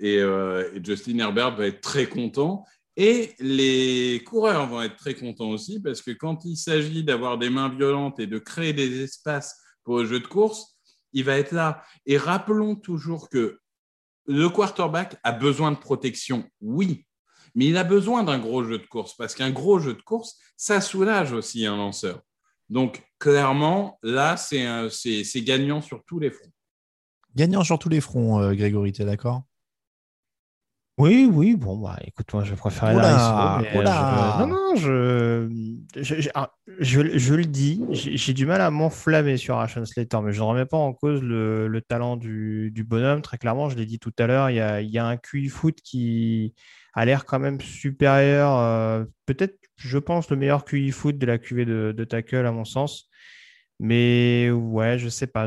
Et, et Justin Herbert va être très content. Et les coureurs vont être très contents aussi parce que quand il s'agit d'avoir des mains violentes et de créer des espaces pour le jeu de course, il va être là. Et rappelons toujours que le quarterback a besoin de protection, oui, mais il a besoin d'un gros jeu de course parce qu'un gros jeu de course, ça soulage aussi un lanceur. Donc, clairement, là, c'est gagnant sur tous les fronts. Gagnant sur tous les fronts, euh, Grégory, tu es d'accord? Oui, oui, bon, bah, écoute, moi, je préfère la Non, non, je, je, ah, je, le dis, j'ai du mal à m'enflammer sur Ration Slater, mais je ne remets pas en cause le, talent du, bonhomme. Très clairement, je l'ai dit tout à l'heure, il y a, y a, un QI foot qui a l'air quand même supérieur, euh, peut-être, je pense, le meilleur QI foot de la QV de, de tackle, à mon sens. Mais ouais, je sais pas.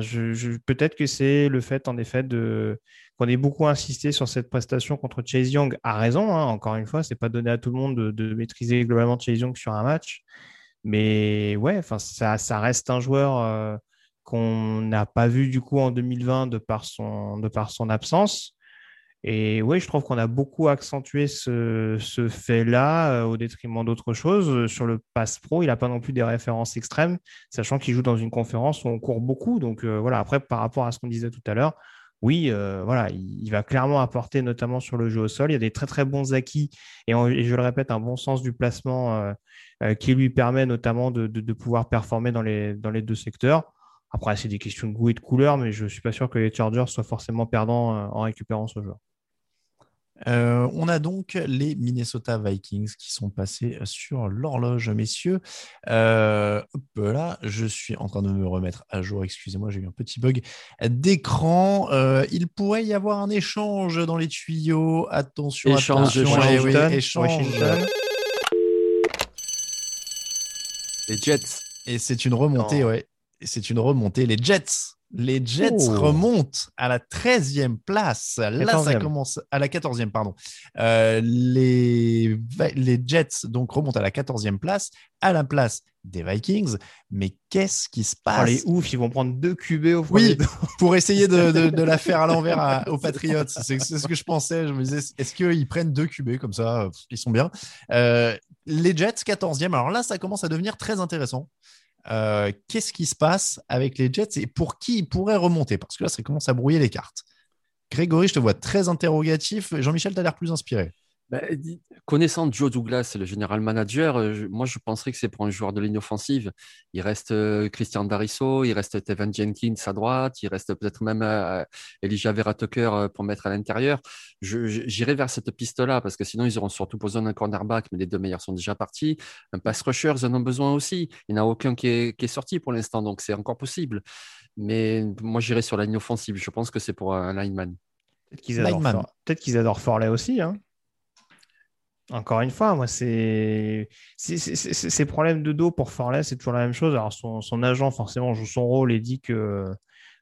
Peut-être que c'est le fait, en effet, de qu'on ait beaucoup insisté sur cette prestation contre Chase Young. A raison, hein, encore une fois, c'est pas donné à tout le monde de, maîtriser globalement Chase Young sur un match. Mais ouais, ça reste un joueur euh, qu'on n'a pas vu du coup en 2020 de par son, de par son absence. Et oui, je trouve qu'on a beaucoup accentué ce, fait-là euh, au détriment d'autres choses. Sur le pass pro, il n'a pas non plus des références extrêmes, sachant qu'il joue dans une conférence où on court beaucoup. Donc euh, voilà, après, par rapport à ce qu'on disait tout à l'heure, oui, euh, voilà, il, va clairement apporter, notamment sur le jeu au sol. Il y a des très très bons acquis et, je le répète, un bon sens du placement qui lui permet notamment de, pouvoir performer dans les, dans les deux secteurs. Après, c'est des questions de goût et de couleur, mais je ne suis pas sûr que les Chargers soient forcément perdants en récupérant ce joueur. Euh, on a donc les Minnesota Vikings qui sont passés sur l'horloge, messieurs. Euh, là, je suis en train de me remettre à jour. Excusez-moi, j'ai eu un petit bug d'écran. Euh, il pourrait y avoir un échange dans les tuyaux. Attention, échange attention. Les Jets. Et c'est une remontée, ouais. C'est une remontée. Les Jets les Jets oh. remontent à la 13e place. Là, ça commence à la 14e, pardon. Euh, les, les Jets donc remontent à la 14e place, à la place des Vikings. Mais qu'est-ce qui se oh, passe? Les ouf, ils vont prendre deux QB au Oui, pour essayer de, la faire à l'envers aux Patriots. C'est ce que je pensais. Je me disais, est-ce qu'ils prennent deux QB comme ça? Ils sont bien. Euh, les Jets, 14e. Alors là, ça commence à devenir très intéressant. Euh, qu'est-ce qui se passe avec les Jets et pour qui ils pourraient remonter? Parce que là, ça commence à brouiller les cartes. Grégory, je te vois très interrogatif. Jean-Michel, tu as l'air plus inspiré. Bah, connaissant Joe Douglas, le général manager, euh, moi je penserais que c'est pour un joueur de ligne offensive. Il reste euh, Christian Darisso, il reste Tevan Jenkins à droite, il reste peut-être même euh, Elijah Vera Tucker pour mettre à l'intérieur. J'irai vers cette piste-là parce que sinon ils auront surtout besoin d'un cornerback, mais les deux meilleurs sont déjà partis. Un pass rusher, ils en ont besoin aussi. Il n'y en a aucun qui est, qui est sorti pour l'instant, donc c'est encore possible. Mais moi j'irai sur la ligne offensive. Je pense que c'est pour un lineman. Peut-être qu'ils adorent, Peut qu'ils adorent Forley aussi. Hein encore une fois, moi, c'est ces problèmes de dos pour Forley, c'est toujours la même chose. Alors, son, agent, forcément, joue son rôle et dit que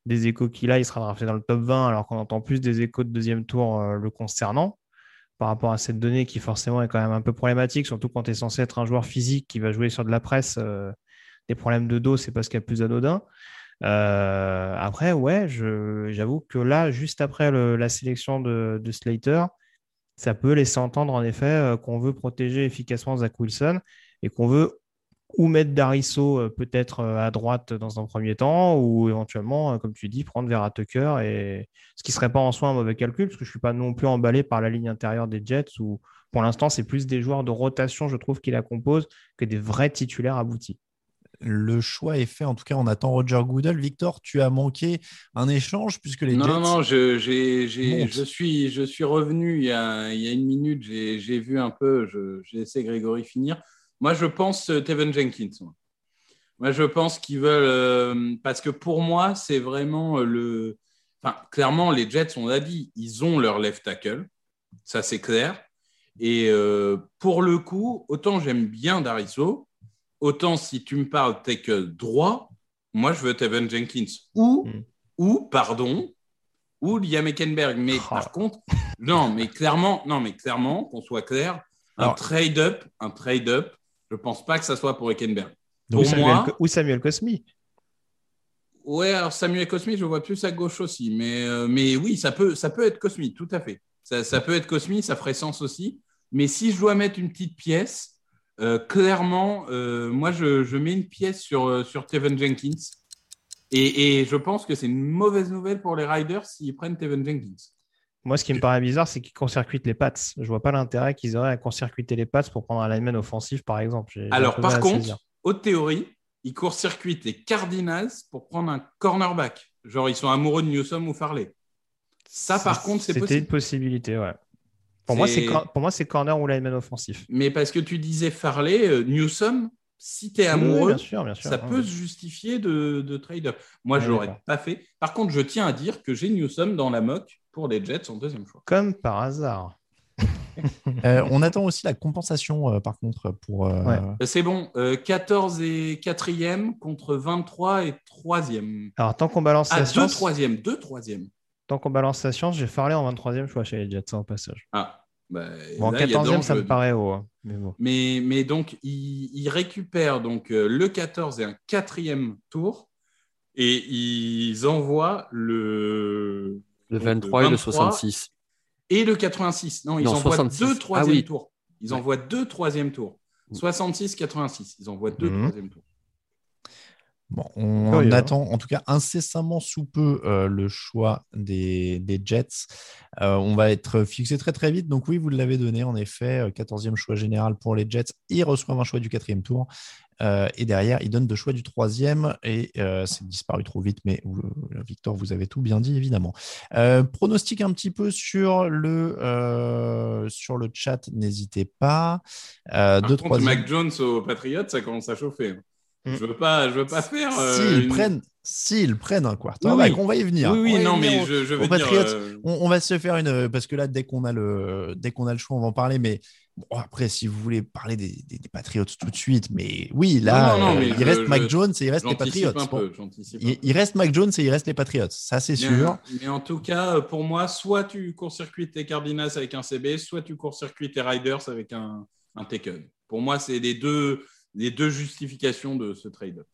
des échos qu'il a, il sera drafté dans le top 20, alors qu'on entend plus des échos de deuxième tour euh, le concernant par rapport à cette donnée qui, forcément, est quand même un peu problématique, surtout quand tu es censé être un joueur physique qui va jouer sur de la presse. Euh, des problèmes de dos, c'est pas ce qu'il y a plus anodin. Euh, après, ouais, j'avoue que là, juste après la sélection de Slater, ça peut laisser entendre en effet euh, qu'on veut protéger efficacement Zach Wilson et qu'on veut ou mettre Darisso euh, peut-être euh, à droite dans un premier temps, ou éventuellement, comme tu dis, prendre Vera Tucker, et... ce qui ne serait pas en soi un mauvais calcul, parce que je ne suis pas non plus emballé par la ligne intérieure des Jets, où pour l'instant, c'est plus des joueurs de rotation, je trouve, qui la composent, que des vrais titulaires aboutis le choix est fait. En tout cas, on attend Roger Goodell. Victor, tu as manqué un échange puisque les non, Jets. Non, non, je, je, suis, je suis revenu il y a, il y a une minute. J'ai vu un peu, j'ai laissé Grégory finir. Moi, je pense euh, Tevin Jenkins. Moi, je pense qu'ils veulent. Euh, parce que pour moi, c'est vraiment euh, le. Enfin, clairement, les Jets, on l'a dit, ils ont leur left tackle. Ça, c'est clair. Et pour le coup, autant j'aime bien Dariso, autant si tu me parles tackle droit, moi je veux Tevin Jenkins ou, hmm. ou pardon, ou Liam Eckenberg. Mais oh. par contre, non, mais clairement, non, mais clairement, qu'on soit clair, un trade-up, un trade-up, je pense pas que ça soit pour Eckenberg. Pour ou, Samuel, moi, ou Samuel Cosmi. Ouais, alors Samuel Cosmi, je vois plus à gauche aussi, mais, euh, mais oui, ça peut, ça peut être Cosmi, tout à fait. Ça, ça peut être Cosmi, ça ferait sens aussi. Mais si je dois mettre une petite pièce, euh, clairement, euh, moi, je, mets une pièce sur, euh, sur Tevin Jenkins. Et, je pense que c'est une mauvaise nouvelle pour les Riders s'ils prennent Tevin Jenkins. Moi, ce qui me paraît bizarre, c'est qu'ils court-circuitent les pattes. Je vois pas l'intérêt qu'ils auraient à court-circuiter les pattes pour prendre un lineman offensif, par exemple. Alors, par contre, haute théorie, ils court-circuitent les Cardinals pour prendre un cornerback. Genre, ils sont amoureux de Newsom ou Farley. Ça, par contre, c'est C'était possible. une possibilité, ouais. Pour moi, c'est C'est- cor- pour moi, c'est corner ou lineman offensif. Mais parce que tu disais Farley, euh, Newsom, si tu es Oui, amoureux, bien sûr, bien sûr. ça Ouais. peut se justifier de, de trade-up. Moi, Ouais, je l'aurais pas fait. Par contre, je tiens à dire que j'ai Newsom dans la mock pour les Jets en deuxième choix. Comme par hasard. Euh, on attend aussi la compensation, euh, par contre, pour. euh, Ouais. C'est bon, euh, 14 et 4e contre 23 et 3e. Alors, tant qu'on balance Ah, la 2 science, 3e, 2 3e. Tant qu'on balance la science, j'ai Farley en 23e choix chez les Jets, hein, au passage. Ah, bah, Bon, en là, il y a 14e, danger. ça me paraît haut. hein, Mais bon. Mais, mais donc, il, il récupère donc, euh, le 14 et un quatrième tour et ils envoient le, Le donc, 23 et le 23 66. et le 86. Non, ils Non, envoient 66. deux Ah troisième oui. tours. Ils Ouais. envoient deux troisième tours. Mm. 66-86. Ils envoient deux Mhm. troisième tours. Bon, on Curieux, hein. attend en tout cas incessamment sous peu euh, le choix des, des Jets. Euh, on va être fixé très très vite. Donc oui, vous l'avez donné en effet. euh, 14e choix général pour les Jets. Ils reçoivent un choix du quatrième tour. Euh, et derrière, ils donnent deux choix du troisième. Et euh, c'est disparu trop vite. Mais Victor, vous avez tout bien dit évidemment. Euh, pronostic un petit peu sur le, euh, sur le chat. N'hésitez pas. Euh, Par deux, contre, troisième. Mac Jones aux Patriots, ça commence à chauffer. Mm. Je veux pas, je veux pas faire. euh, S'ils une- prennent, s'ils prennent un quarterback, Oui, oui. on va y venir. Oui, oui, non, venir mais au- je, je veux dire. Patriots, euh, on, on va se faire une parce que là dès qu'on a le dès qu'on a le choix on va en parler mais bon, après si vous voulez parler des, des- des Patriots tout de suite mais oui là Non, non, non, euh, mais il je- reste je- Mac Jones et il reste les Patriots un peu. il, reste Mac Jones et il reste les Patriots ça c'est sûr mais en tout cas, pour moi, soit tu court-circuites tes Cardinals avec un CB, soit tu court-circuites tes Riders avec un, un Taken. Pour moi, c'est les deux, les deux justifications de ce trade-up.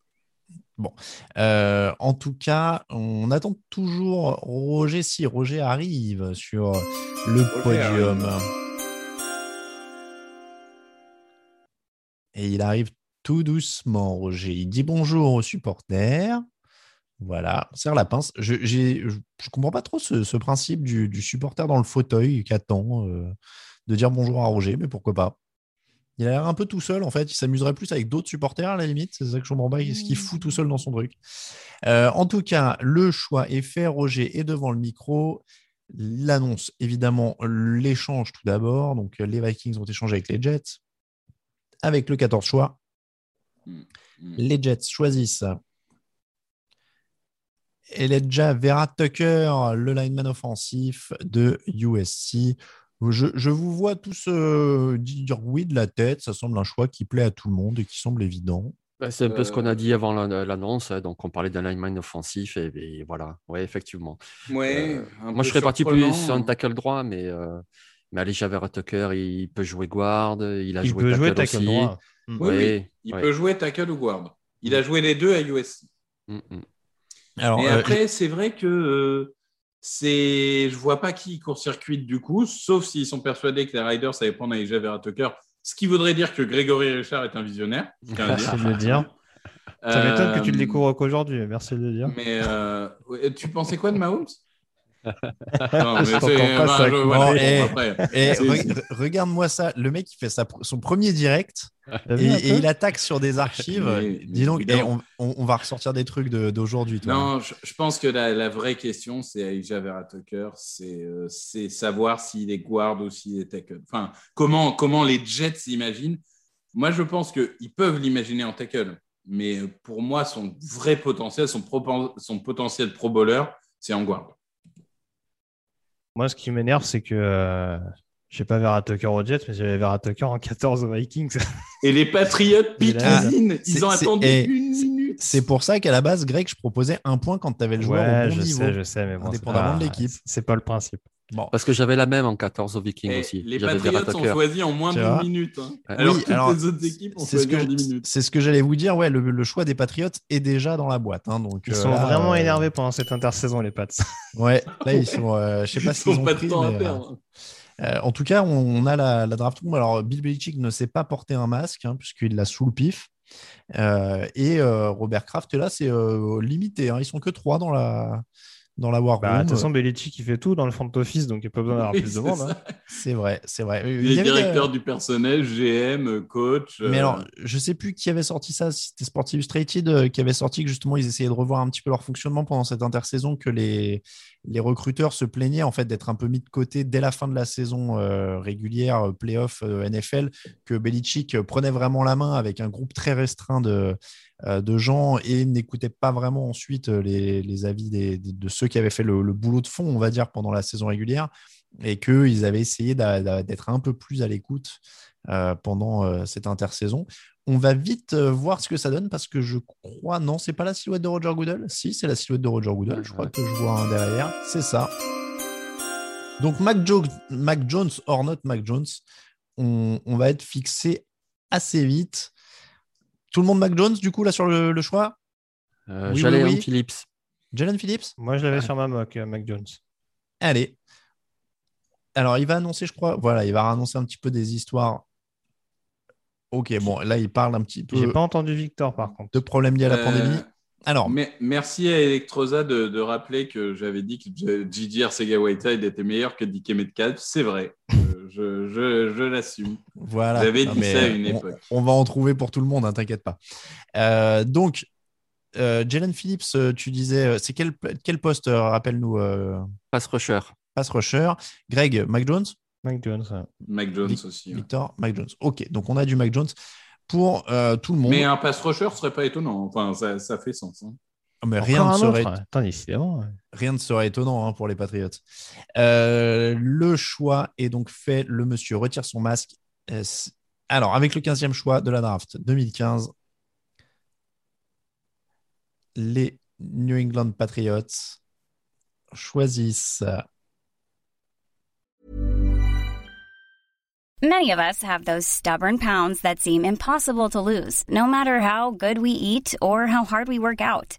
Euh, en tout cas on attend toujours Roger si Roger arrive sur le podium. et il arrive tout doucement Roger. Il dit bonjour aux supporters. Voilà, on serre la pince. Je ne comprends pas trop ce, ce principe du, du, supporter dans le fauteuil qui attend euh, de dire bonjour à Roger, mais pourquoi pas Il a l'air un peu tout seul, en fait. Il s'amuserait plus avec d'autres supporters, à la limite. C'est ça que je comprends pas. Qu'est-ce qu'il fout tout seul dans son truc? Euh, En tout cas, le choix est fait. Roger est devant le micro. L'annonce, évidemment, l'échange tout d'abord. Donc, les Vikings ont échangé avec les Jets. Avec le 14 choix, Mm. les Jets choisissent Elijah Vera Tucker, le lineman offensif de USC. Je, je vous vois tous euh, dire oui de la tête. Ça semble un choix qui plaît à tout le monde et qui semble évident. Bah, c'est un peu ce qu'on a dit avant l'annonce. hein, Donc, on parlait d'un lineman offensif. Et, et voilà, oui, effectivement. Ouais, euh, moi, je serais parti plus sur un tackle droit, mais, euh, mais Elijah Vera Tucker, il peut jouer guard. Il a il joué peut tackle, jouer tackle aussi. droit. Oui, Ouais, oui. Il ouais. peut jouer tackle ou guard. Il a joué les deux à USC. Mm, mm. Alors, Et euh, après, c'est vrai que euh, c'est, je vois pas qui court-circuite du coup, sauf s'ils sont persuadés que les Riders allaient prendre Elijah Vera Tucker, ce qui voudrait dire que Grégory Richard est un visionnaire. Merci de le dire. Ça m'étonne que tu le Euh, découvres qu'aujourd'hui. Merci de le dire. Mais euh, tu pensais quoi de Mahomes? Non, mais C'est voilà, re- regarde-moi ça. Le mec, il fait sa son premier direct et, il attaque sur des archives. Mais- Dis donc, mais et on, va ressortir des trucs d'aujourd'hui. Non, je, je pense que la, la vraie question, c'est Aisha Vera Tucker, c'est euh, savoir s'il est guard ou s'il est tackle. Enfin, comment, comment les Jets s'imaginent. Moi, je pense qu'ils peuvent l'imaginer en tackle, mais pour moi, son vrai potentiel, son, potentiel pro bowler, c'est en guard. Moi, ce qui m'énerve, c'est que euh, je sais pas Vera Tucker aux Jets, mais j'avais Vera Tucker en 14 aux Vikings. Et les piquinent, c'est- ils ont attendu et une minute. C'est pour ça qu'à la base, Greg, je proposais un point quand tu avais le joueur ouais, au bon je niveau. sais, je sais, mais bon, indépendamment pas- de l'équipe. C'est pas le principe. Bon. Parce que j'avais la même en 14 au Viking Et aussi. les Patriots ont Tucker. choisi en moins Tu d'une vois minute. hein. Ouais. Alors Oui, que toutes alors, les autres équipes ont choisi en 10 je- minutes. c'est ce que j'allais vous dire. Ouais, le, le choix des Patriots est déjà dans la boîte. hein, donc, Ils euh, sont là, vraiment euh, énervés pendant cette intersaison, les Pats. Ouais, là, ils sont. euh, je sais pas Ils s'ils n'ont ont pas pris, de temps à mais, perdre. euh, en tout cas, on, on a la, la draft room. Alors, Bill Belichick ne s'est pas porté un masque, hein, puisqu'il l'a sous le pif. Euh, et euh, Robert Kraft là, c'est euh, limité. hein, ils sont que trois dans la, dans la War Bah, de Room. toute façon, Belichick qui fait tout dans le front office, donc il n'y a pas besoin d'avoir Oui, plus de monde. hein. C'est vrai, c'est vrai. Il est directeur euh, du personnel, GM, coach. Mais euh, alors, je sais plus qui avait sorti ça, si c'était Sports Illustrated euh, qui avait sorti que justement ils essayaient de revoir un petit peu leur fonctionnement pendant cette intersaison, que les, les recruteurs se plaignaient en fait d'être un peu mis de côté dès la fin de la saison euh, régulière, euh, playoff euh, NFL, que Belichick euh, prenait vraiment la main avec un groupe très restreint de, euh, de gens et n'écoutait pas vraiment ensuite euh, les, avis de ceux qui avaient fait le, boulot de fond, on va dire, pendant la saison régulière, et qu'ils avaient essayé d'être un peu plus à l'écoute euh, pendant euh, cette intersaison. On va vite euh, voir ce que ça donne parce que je crois, non, c'est pas la silhouette de Roger Goodell? Si, c'est la silhouette de Roger Goodell. Je crois que je vois un derrière. C'est ça. Donc, Mac, Jo- Mac Jones or not Mac Jones, on, on va être fixé assez vite. Tout le monde Mac Jones, du coup, là, sur le, le choix Euh, Oui, J'allais oui, en oui. Phillips. Jalen Phillips Moi, je l'avais sur ma mock, euh, Mac Jones. Allez. Alors, il va annoncer, je crois, voilà, il va annoncer un petit peu des histoires. Ok, bon, là, il parle un petit peu J'ai pas entendu Victor, par contre. de problèmes liés à la euh, pandémie. Alors, mais- merci à Electrosa de, de rappeler que j'avais dit que J- Gigi Arcega Whiteside était meilleur que DK Metcalf. C'est vrai. Je je, je l'assume. voilà. J'avais dit mais ça à une on- époque. On, va en trouver pour tout le monde, hein, t'inquiète pas. Euh, donc, euh, Jalen Phillips, euh, tu disais, c'est quel, quel poste, euh, rappelle-nous, euh, Pass rusher. pass rusher Greg, Mac Jones? Mac Jones, ouais. Mac Jones Vic- aussi. ouais. Victor, Mac Jones. Ok, donc on a du Mac Jones pour euh, tout le monde. Mais un pass rusher serait pas étonnant. Enfin, ça, ça fait sens. hein. Ah, mais rien, ne serait, Attends, rien ne serait étonnant hein, pour les Patriots. Euh, le choix est donc fait. Le monsieur retire son masque. Euh, alors, avec le 15e choix de la draft 2015, les New England Patriots choisissent Many of us have those stubborn pounds that seem impossible to lose, no matter how good we eat or how hard we work out.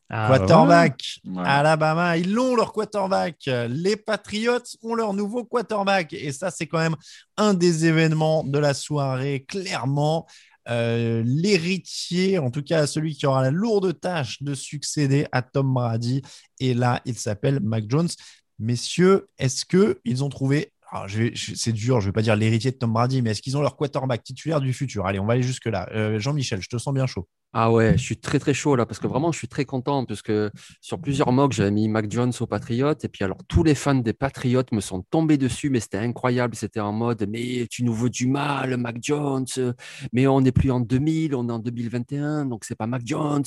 quarterback. Ouais. Alabama, ils l'ont leur quarterback. Les Patriots ont leur nouveau quarterback. Et ça, c'est quand même un des événements de la soirée, clairement. Euh, L'héritier, en tout cas celui qui aura la lourde tâche de succéder à Tom Brady. Et là, il s'appelle Mac Jones. Messieurs, est-ce qu'ils ont trouvé. C'est dur, je ne vais pas dire l'héritier de Tom Brady, mais est-ce qu'ils ont leur quarterback titulaire du futur? Allez, on va aller jusque-là. Euh, Jean-Michel, je te sens bien chaud. Ah ouais, je suis très très chaud là parce que vraiment je suis très content parce que sur plusieurs mocks j'avais mis Mac Jones aux Patriotes et puis alors tous les fans des Patriotes me sont tombés dessus mais c'était incroyable, c'était en mode mais tu nous veux du mal Mac Jones, mais on n'est plus en 2000, on est en 2021 donc c'est pas Mac Jones.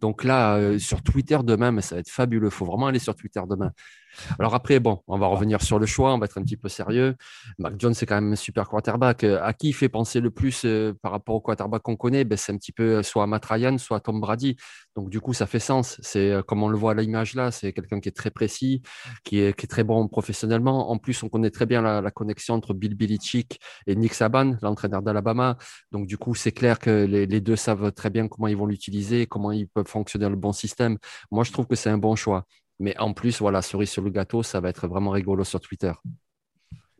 Donc là euh, sur Twitter demain mais ça va être fabuleux, faut vraiment aller sur Twitter demain. Alors après bon, on va revenir sur le choix, on va être un petit peu sérieux. Mac Jones c'est quand même un super quarterback. Euh, À qui il fait penser le plus euh, par rapport au quarterback qu'on connaît? Ben, C'est un petit peu soit Matt Ryan, soit Tom Brady. Donc du coup, ça fait sens. C'est euh, comme on le voit à l'image là, c'est quelqu'un qui est très précis, qui est, qui est très bon professionnellement. En plus, on connaît très bien la, la connexion entre Bill Belichick et Nick Saban, l'entraîneur d'Alabama. Donc du coup, c'est clair que les, les deux savent très bien comment ils vont l'utiliser, comment ils peuvent fonctionner dans le bon système. Moi, je trouve que c'est un bon choix. Mais en plus, voilà, cerise sur le gâteau, ça va être vraiment rigolo sur Twitter.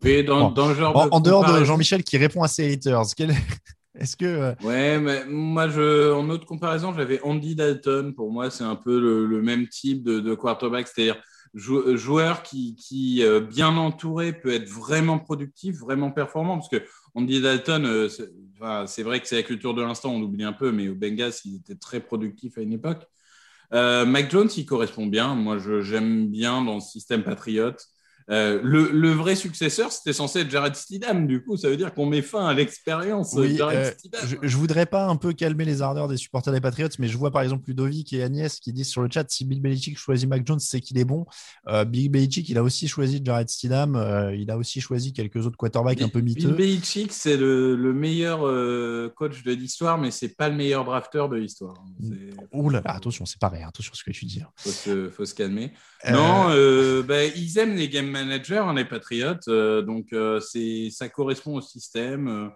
Mais dans, Bon. dans le genre En, de en dehors de Jean-Michel qui répond à ses haters, quel- est-ce que. euh, Ouais, mais moi, je, en autre comparaison, j'avais Andy Dalton. Pour moi, c'est un peu le, même type de, quarterback, c'est-à-dire jou- joueur qui, qui euh, bien entouré, peut être vraiment productif, vraiment performant. Parce que Andy Dalton, euh, c'est vrai que c'est la culture de l'instant, on l'oublie un peu, mais au Bengals, il était très productif à une époque. Euh, Mac Jones, il correspond bien. Moi, j'aime bien dans le système patriote. Euh, le, le, vrai successeur, c'était censé être Jared Steedham. Du coup, ça veut dire qu'on met fin à l'expérience oui, euh, je, je, voudrais pas un peu calmer les ardeurs des supporters des Patriots, mais je vois par exemple Ludovic et Agnès qui disent sur le chat si Bill Belichick choisit Mac Jones, c'est qu'il est bon. Euh, Bill Belichick, il a aussi choisi Jared Steedham. Euh, il a aussi choisi quelques autres quarterbacks un peu miteux. Bill Belichick, c'est le, le, meilleur coach de l'histoire, mais c'est pas le meilleur drafteur de l'histoire. Ouh là là, attention, c'est pareil, attention ce que tu dis. Hein. Faut se, faut se calmer. Non, bah, ils aiment les game managers, hein, les Patriotes. Euh, donc, euh, c'est, ça correspond au système. Euh,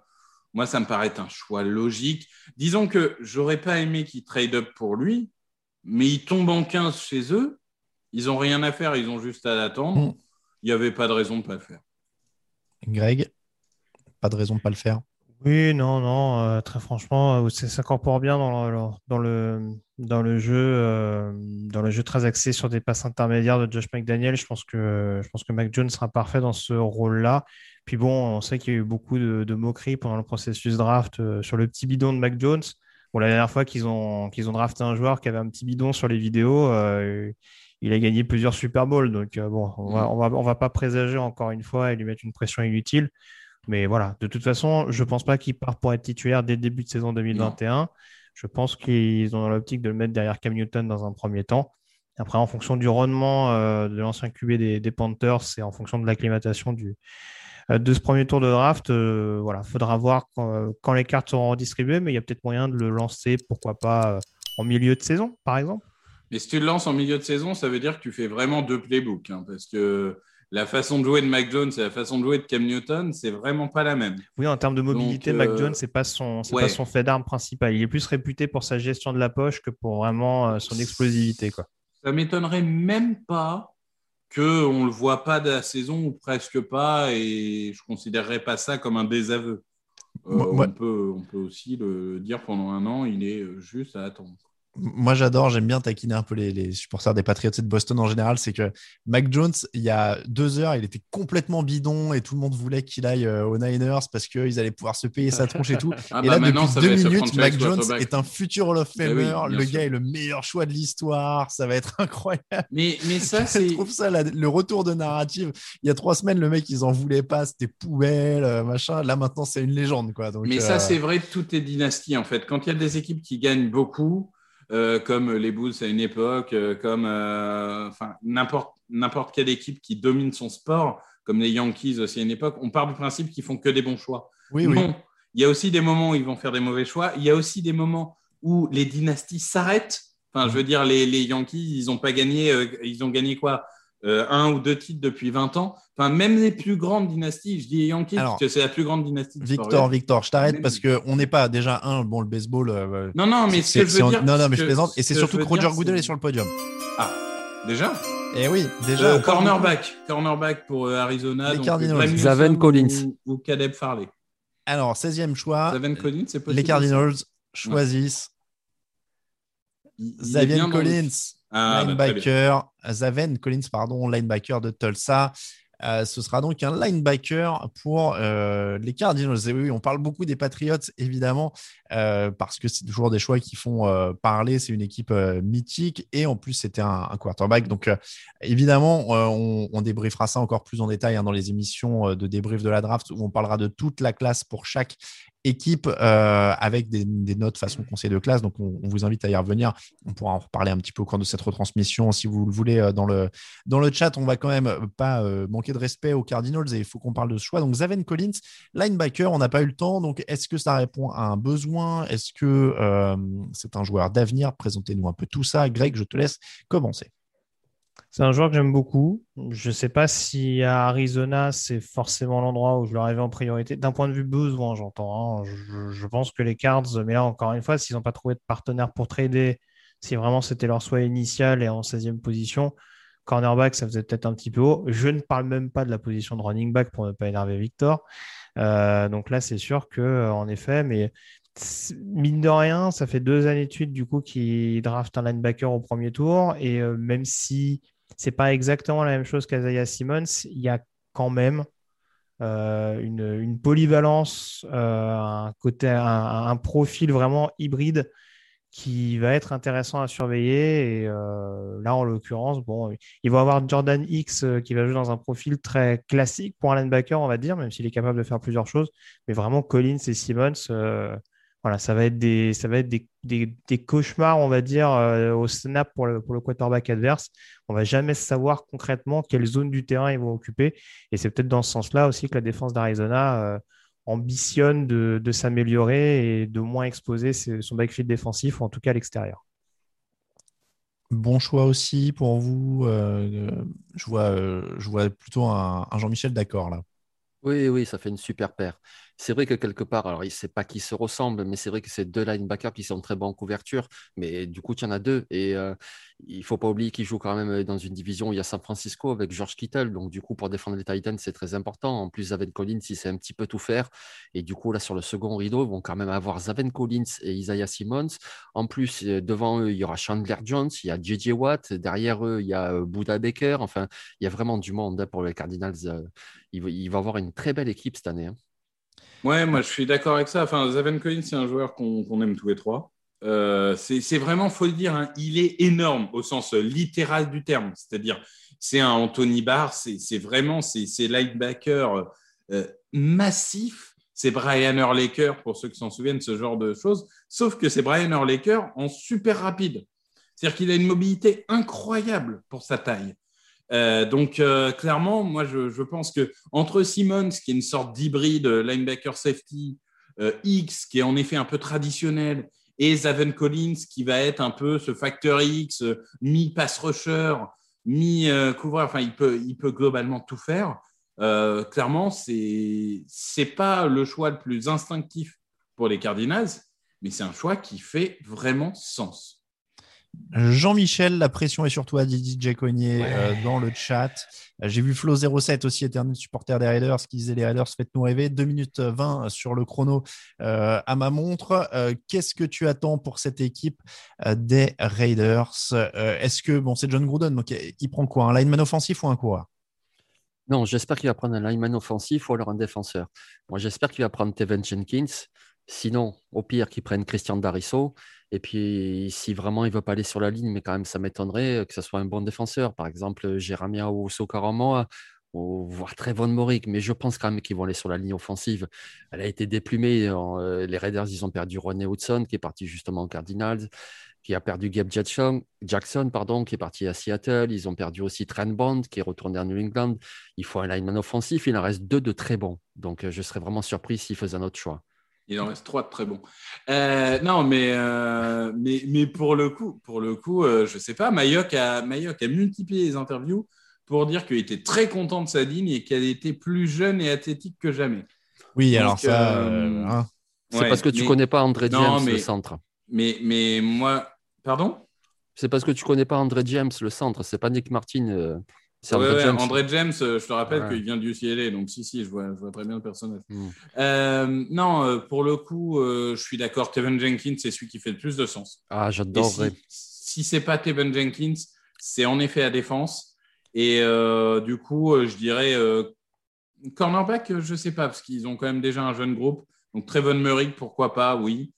moi, ça me paraît un choix logique. Disons que j'aurais pas aimé qu'ils trade up pour lui, mais ils tombent en 15 chez eux. Ils n'ont rien à faire, ils ont juste à l'attendre. Hmm. Il n'y avait pas de raison de ne pas le faire. Greg, pas de raison de ne pas le faire oui, non, non, euh, très franchement, euh, ça s'incorpore bien dans le, dans le, dans le jeu, euh, dans le jeu très axé sur des passes intermédiaires de Josh McDaniel. Je pense que, je pense que Mac Jones sera parfait dans ce rôle-là. Puis bon, on sait qu'il y a eu beaucoup de, moqueries pendant le processus draft sur le petit bidon de Mac Jones. Bon, la dernière fois qu'ils ont, qu'ils ont drafté un joueur qui avait un petit bidon sur les vidéos, il a gagné plusieurs Super Bowls. Donc bon, on va, on va, on va pas présager encore une fois et lui mettre une pression inutile. Mais voilà, de toute façon, je ne pense pas qu'il part pour être titulaire dès le début de saison 2021. Je pense qu'ils ont dans l'optique de le mettre derrière Cam Newton dans un premier temps. Après, en fonction du rendement euh, de l'ancien QB des, Panthers et en fonction de l'acclimatation euh, de ce premier tour de draft, euh, voilà, faudra voir quand, les cartes seront redistribuées, mais il y a peut-être moyen de le lancer, pourquoi pas, en milieu de saison, par exemple. Mais si tu le lances en milieu de saison, ça veut dire que tu fais vraiment deux playbooks, hein, parce que la façon de jouer de Mac Jones et la façon de jouer de Cam Newton, c'est vraiment pas la même. Oui, en termes de mobilité, Mac euh, Jones, c'est pas son, pas son fait d'arme principal. Il est plus réputé pour sa gestion de la poche que pour vraiment euh, son explosivité, quoi. Ça m'étonnerait même pas que on le voit pas de la saison ou presque pas, et je considérerais pas ça comme un désaveu. Euh, on, peut, on peut aussi le dire pendant un an, il est juste à attendre moi j'adore, j'aime bien taquiner un peu les, supporters des Patriots de Boston en général, c'est que Mac Jones, il y a deux heures, il était complètement bidon et tout le monde voulait qu'il aille euh, aux Niners parce qu'ils allaient pouvoir se payer sa tronche et tout. Ah et bah là, depuis deux minutes, Mac Jones est un futur Hall of bah Famer. le gars est le meilleur choix de l'histoire. Ça va être incroyable. Mais, mais ça, c'est. Je trouve ça le retour de narrative. Il y a trois semaines, le mec, ils en voulaient pas, c'était poubelle, euh, machin. Là, maintenant, c'est une légende. Quoi. Donc, mais ça, euh, c'est vrai de toutes les dynasties, en fait. Quand il y a des équipes qui gagnent beaucoup, comme les Bulls à une époque, euh, comme euh, enfin, n'importe, n'importe quelle équipe qui domine son sport, comme les Yankees aussi à une époque, on part du principe qu'ils font que des bons choix. Oui, oui. Il y a aussi des moments où ils vont faire des mauvais choix. Il y a aussi des moments où les dynasties s'arrêtent. Enfin, je veux dire, les, les Yankees, ils n'ont pas gagné. ils ont gagné quoi? Euh, un ou deux titres depuis 20 ans. Enfin, même les plus grandes dynasties, je dis Yankees parce que c'est la plus grande dynastie. Victor, Victor, je t'arrête parce qu'on n'est pas déjà un, bon, le baseball. Euh, non, non, mais ce que je veux dire. Non, non, mais je plaisante. Et c'est surtout que Roger Goodell est sur le podium. Ah, déjà Eh oui, déjà. Euh, cornerback, cornerback pour Arizona. Les Cardinals. Zaven Collins. Ou, Caleb Farley. Alors, 16e choix. Zaven Collins, c'est possible. Les Cardinals choisissent. Zaven Collins. Ah, bah, linebacker, Zaven Collins, pardon, linebacker de Tulsa. Euh, ce sera donc un linebacker pour euh, les Cardinals. Oui, on parle beaucoup des Patriots, évidemment, euh, parce que c'est toujours des choix qui font parler. C'est une équipe mythique et en plus, c'était un, quarterback. Donc, évidemment, on, on, débriefera ça encore plus en détail hein, dans les émissions de débrief de la draft où on parlera de toute la classe pour chaque équipe euh, avec des, notes façon conseil de classe. Donc, on, vous invite à y revenir. On pourra en reparler un petit peu au cours de cette retransmission si vous le voulez euh, dans le, dans le chat. On va quand même euh, pas manquer de respect aux Cardinals et il faut qu'on parle de ce choix. Donc, Zaven Collins, linebacker, on n'a pas eu le temps. Donc, est-ce que ça répond à un besoin? Est-ce que c'est un joueur d'avenir? Présentez-nous un peu tout ça. Greg, je te laisse commencer. C'est un joueur que j'aime beaucoup. Je ne sais pas si à Arizona, c'est forcément l'endroit où je leur avais en priorité. D'un point de vue besoin, j'entends. Hein. Je, pense que les Cards, mais là, encore une fois, s'ils n'ont pas trouvé de partenaire pour trader, si vraiment c'était leur souhait initial et en 16e position, cornerback, ça faisait peut-être un petit peu haut. Je ne parle même pas de la position de running back pour ne pas énerver Victor. Euh, donc là, c'est sûr que, en effet, mais mine de rien, ça fait deux années de suite du coup qu'ils draftent un linebacker au premier tour et euh, même si c'est pas exactement la même chose qu'Azaya Simmons, il y a quand même euh, une, polyvalence, euh, un, côté, profil vraiment hybride qui va être intéressant à surveiller. Et euh, là, en l'occurrence, bon, il va avoir Jordan X qui va jouer dans un profil très classique pour un linebacker, on va dire, même s'il est capable de faire plusieurs choses. Mais vraiment, Collins et Simmons, voilà, ça va être des, ça va être des, des, des cauchemars, on va dire, au snap pour le, pour le quarterback adverse. On va jamais savoir concrètement quelle zone du terrain ils vont occuper. Et c'est peut-être dans ce sens-là aussi que la défense d'Arizona ambitionne de, s'améliorer et de moins exposer son backfield défensif, ou en tout cas à l'extérieur. Bon choix aussi pour vous. Euh, je, vois, euh, je vois plutôt un, un Jean-Michel d'accord là. Oui, oui, ça fait une super paire. C'est vrai que quelque part, alors il ne sait pas qui se ressemble, mais c'est vrai que c'est deux linebackers qui sont très bons en couverture. Mais du coup, tu en as deux. Et il ne faut pas oublier qu'ils jouent quand même dans une division où il y a San Francisco avec George Kittle. Donc, du coup, pour défendre les Titans, c'est très important. En plus, Zaven Collins, il sait un petit peu tout faire. Et du coup, là, sur le second rideau, ils vont quand même avoir Zaven Collins et Isaiah Simmons. En plus, devant eux, il y aura Chandler Jones, il y a JJ Watt. Derrière eux, il y a Buda Baker. Enfin, il y a vraiment du monde hein, pour les Cardinals. Il va, il avoir une très belle équipe cette année. Ouais, moi je suis d'accord avec ça. Enfin, Zaven Collins, c'est un joueur qu'on aime tous les trois. Euh, c'est vraiment, faut le dire, hein, il est énorme au sens littéral du terme. C'est-à-dire, c'est un Anthony Barr, c'est vraiment, c'est linebacker euh, massif. C'est Brian Urlacher, pour ceux qui s'en souviennent, ce genre de choses. Sauf que c'est Brian Urlacher en super rapide. C'est-à-dire qu'il a une mobilité incroyable pour sa taille. Euh, donc, euh, clairement, moi, je, pense que entre Simmons, qui est une sorte d'hybride euh, linebacker safety, X, qui est en effet un peu traditionnel, et Zaven Collins, qui va être un peu ce facteur X, mi-pass rusher, mi-couvreur, enfin, il peut, globalement tout faire. clairement, c'est n'est pas le choix le plus instinctif pour les Cardinals, mais c'est un choix qui fait vraiment sens. Jean-Michel, la pression est surtout à Didi Jaconier euh, dans le chat. Euh, j'ai vu Flo07 aussi, éternel supporter des Raiders, qui disait les Raiders, faites-nous rêver. 2 minutes 20 sur le chrono euh, à ma montre. Qu'est-ce que tu attends pour cette équipe des Raiders? Est-ce que, bon, c'est John Gruden, donc il prend quoi Un lineman offensif ou un coureur? Non, j'espère qu'il va prendre un lineman offensif ou alors un défenseur. Moi, j'espère qu'il va prendre Tevin Jenkins. Sinon, au pire, qu'il prenne Christian Darisso. Et puis, si vraiment il ne veut pas aller sur la ligne, mais quand même, ça m'étonnerait que ce soit un bon défenseur. Par exemple, Jérémia ou Sokaramoa, ou voire Trevon Morick. Mais je pense quand même qu'ils vont aller sur la ligne offensive. Elle a été déplumée. Euh, les Raiders, ils ont perdu Ronnie Hudson, qui est parti justement aux Cardinals, qui a perdu Gabe Jackson, Jackson pardon, qui est parti à Seattle. Ils ont perdu aussi Trent Bond, qui est retourné à New England. Il faut un lineman offensif. Il en reste deux de très bons. Donc, euh, je serais vraiment surpris s'ils faisaient un autre choix. Il en reste trois de très bons. Euh, non, mais, euh, mais, mais, pour le coup, pour le coup euh, je ne sais pas, Mayock a, a multiplié les interviews pour dire qu'il était très content de sa ligne et qu'elle était plus jeune et athlétique que jamais. Oui, alors ça. Hein. C'est parce que tu ne connais pas André James, le centre. Mais, mais moi. Pardon? C'est parce que tu ne connais pas André James, le centre. C'est pas Nick Martin. André, James. Euh, je te rappelle qu'il vient du UCLA, donc si, si, je vois, je vois très bien le personnage. Hmm. Euh, non, euh, pour le coup, je suis d'accord. Tevin Jenkins, c'est celui qui fait le plus de sens. Ah, j'adore. Si, si c'est pas Tevin Jenkins, c'est en effet à défense. Et du coup, je dirais cornerback, je sais pas, parce qu'ils ont quand même déjà un jeune groupe. Donc Trevon Murray, pourquoi pas, oui.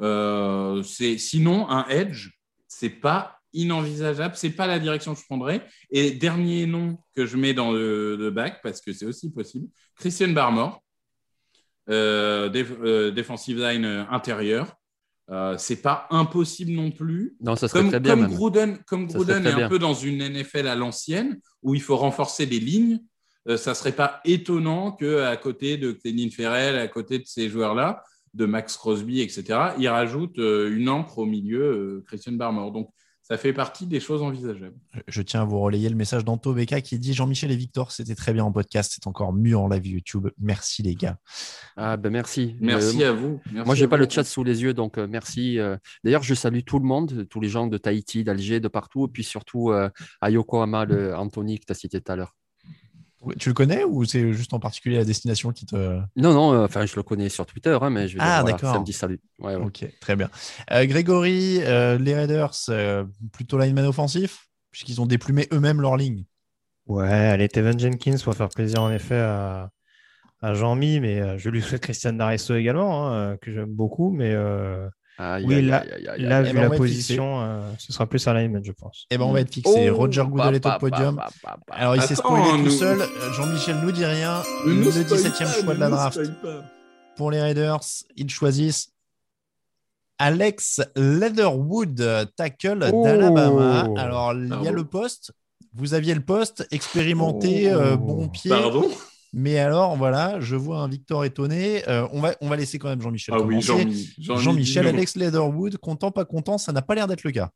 c'est sinon un edge, c'est pas inenvisageable. C'est pas la direction que je prendrais. Et dernier nom que je mets dans le, bac, parce que c'est aussi possible, Christian Barmore, euh, euh defensive line intérieur. Euh, c'est pas impossible non plus. Non, ça serait comme, très bien. Comme Gruden, comme Gruden est un peu dans une NFL à l'ancienne, où il faut renforcer les lignes, euh, ça serait pas étonnant qu'à côté de Clénin Ferrell, à côté de ces joueurs-là, de Max Crosby, etc., il rajoute une encre au milieu, Christian Barmore. Donc, ça fait partie des choses envisageables. Je tiens à vous relayer le message d'Anto Beka qui dit Jean-Michel et Victor, c'était très bien en podcast, c'est encore mieux en live YouTube. Merci les gars. Ah ben merci. Merci euh, à vous. moi, je n'ai pas le chat sous les yeux, donc euh, merci. Euh. D'ailleurs, je salue tout le monde, tous les gens de Tahiti, d'Alger, de partout, et puis surtout à Yokohama, le Anthony que tu as cité tout à l'heure. Tu le connais ou c'est juste en particulier la destination qui te. Non, non, euh, enfin, je le connais sur Twitter, hein, mais je vais ah, d'accord. ça me dit salut. Ok, très bien. Euh, Grégory, euh, les Raiders, plutôt lineman offensif, puisqu'ils ont déplumé eux-mêmes leur ligne. Ouais, allez, Tevin Jenkins pour faire plaisir en effet à, Jean-Mi, mais je lui souhaite Christian Darisso également, hein, que j'aime beaucoup, mais Aïe, Oui, aïe, là, aïe, là vu ben, on la position, euh, ce sera plus alignment, je pense. Eh ben, on va être fixé. Oh, Roger Goodell est au podium. bah, bah, bah, bah. Alors, il s'est spoilé tout nous- seul. Euh, Jean-Michel nous dit rien. Ne nous le spoil 17e pas, choix de la nous draft pour les Raiders. Ils choisissent Alex Leatherwood, tackle Oh. d'Alabama. Alors, il y a Pardon. le poste. Vous aviez le poste expérimenté, Oh. euh, bon pied. Pardon? Mais alors, voilà, je vois un Victor étonné. Euh, on, va, on va laisser quand même Jean-Michel Ah oui, Jean-Michel. Alex Leatherwood, content, pas content, ça n'a pas l'air d'être le cas.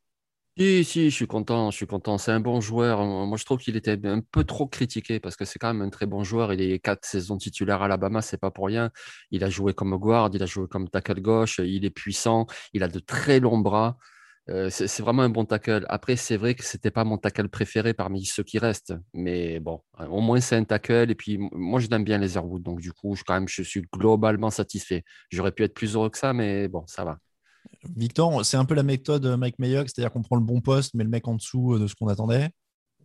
Si, si, je suis content, je suis content. C'est un bon joueur. Moi, je trouve qu'il était un peu trop critiqué parce que c'est quand même un très bon joueur. Il est quatre saisons titulaires à Alabama, c'est pas pour rien. Il a joué comme guard, il a joué comme tackle gauche, il est puissant, il a de très longs bras. Euh, c'est vraiment un bon tackle. Après, c'est vrai que c'était pas mon tackle préféré parmi ceux qui restent, mais bon, au moins c'est un tackle. Et puis, moi, je l'aime bien les Airwood, donc du coup, je, quand même, je suis globalement satisfait. J'aurais pu être plus heureux que ça, mais bon, ça va. Victor, c'est un peu la méthode euh, Mike Mayock, c'est-à-dire qu'on prend le bon poste, mais le mec en dessous euh, de ce qu'on attendait?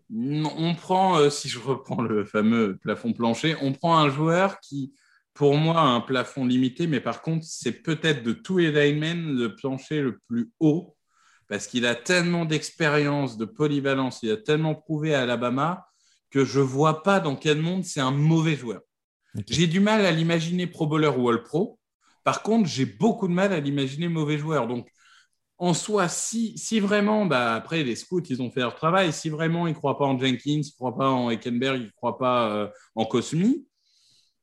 Non, On prend, euh, si je reprends le fameux plafond plancher, on prend un joueur qui, pour moi, a un plafond limité, mais par contre, c'est peut-être de tous les linemen le plancher le plus haut, parce qu'il a tellement d'expérience, de polyvalence, il a tellement prouvé à Alabama que je vois pas dans quel monde c'est un mauvais joueur. J'ai du mal à l'imaginer Pro Bowler ou All Pro. Par contre, j'ai beaucoup de mal à l'imaginer mauvais joueur. Donc, en soi, si, si vraiment, bah, après, les scouts, ils ont fait leur travail. Si vraiment ils ne croient pas en Jenkins, ils ne croient pas en Eckenberg, ils ne croient pas euh, en Cosmi,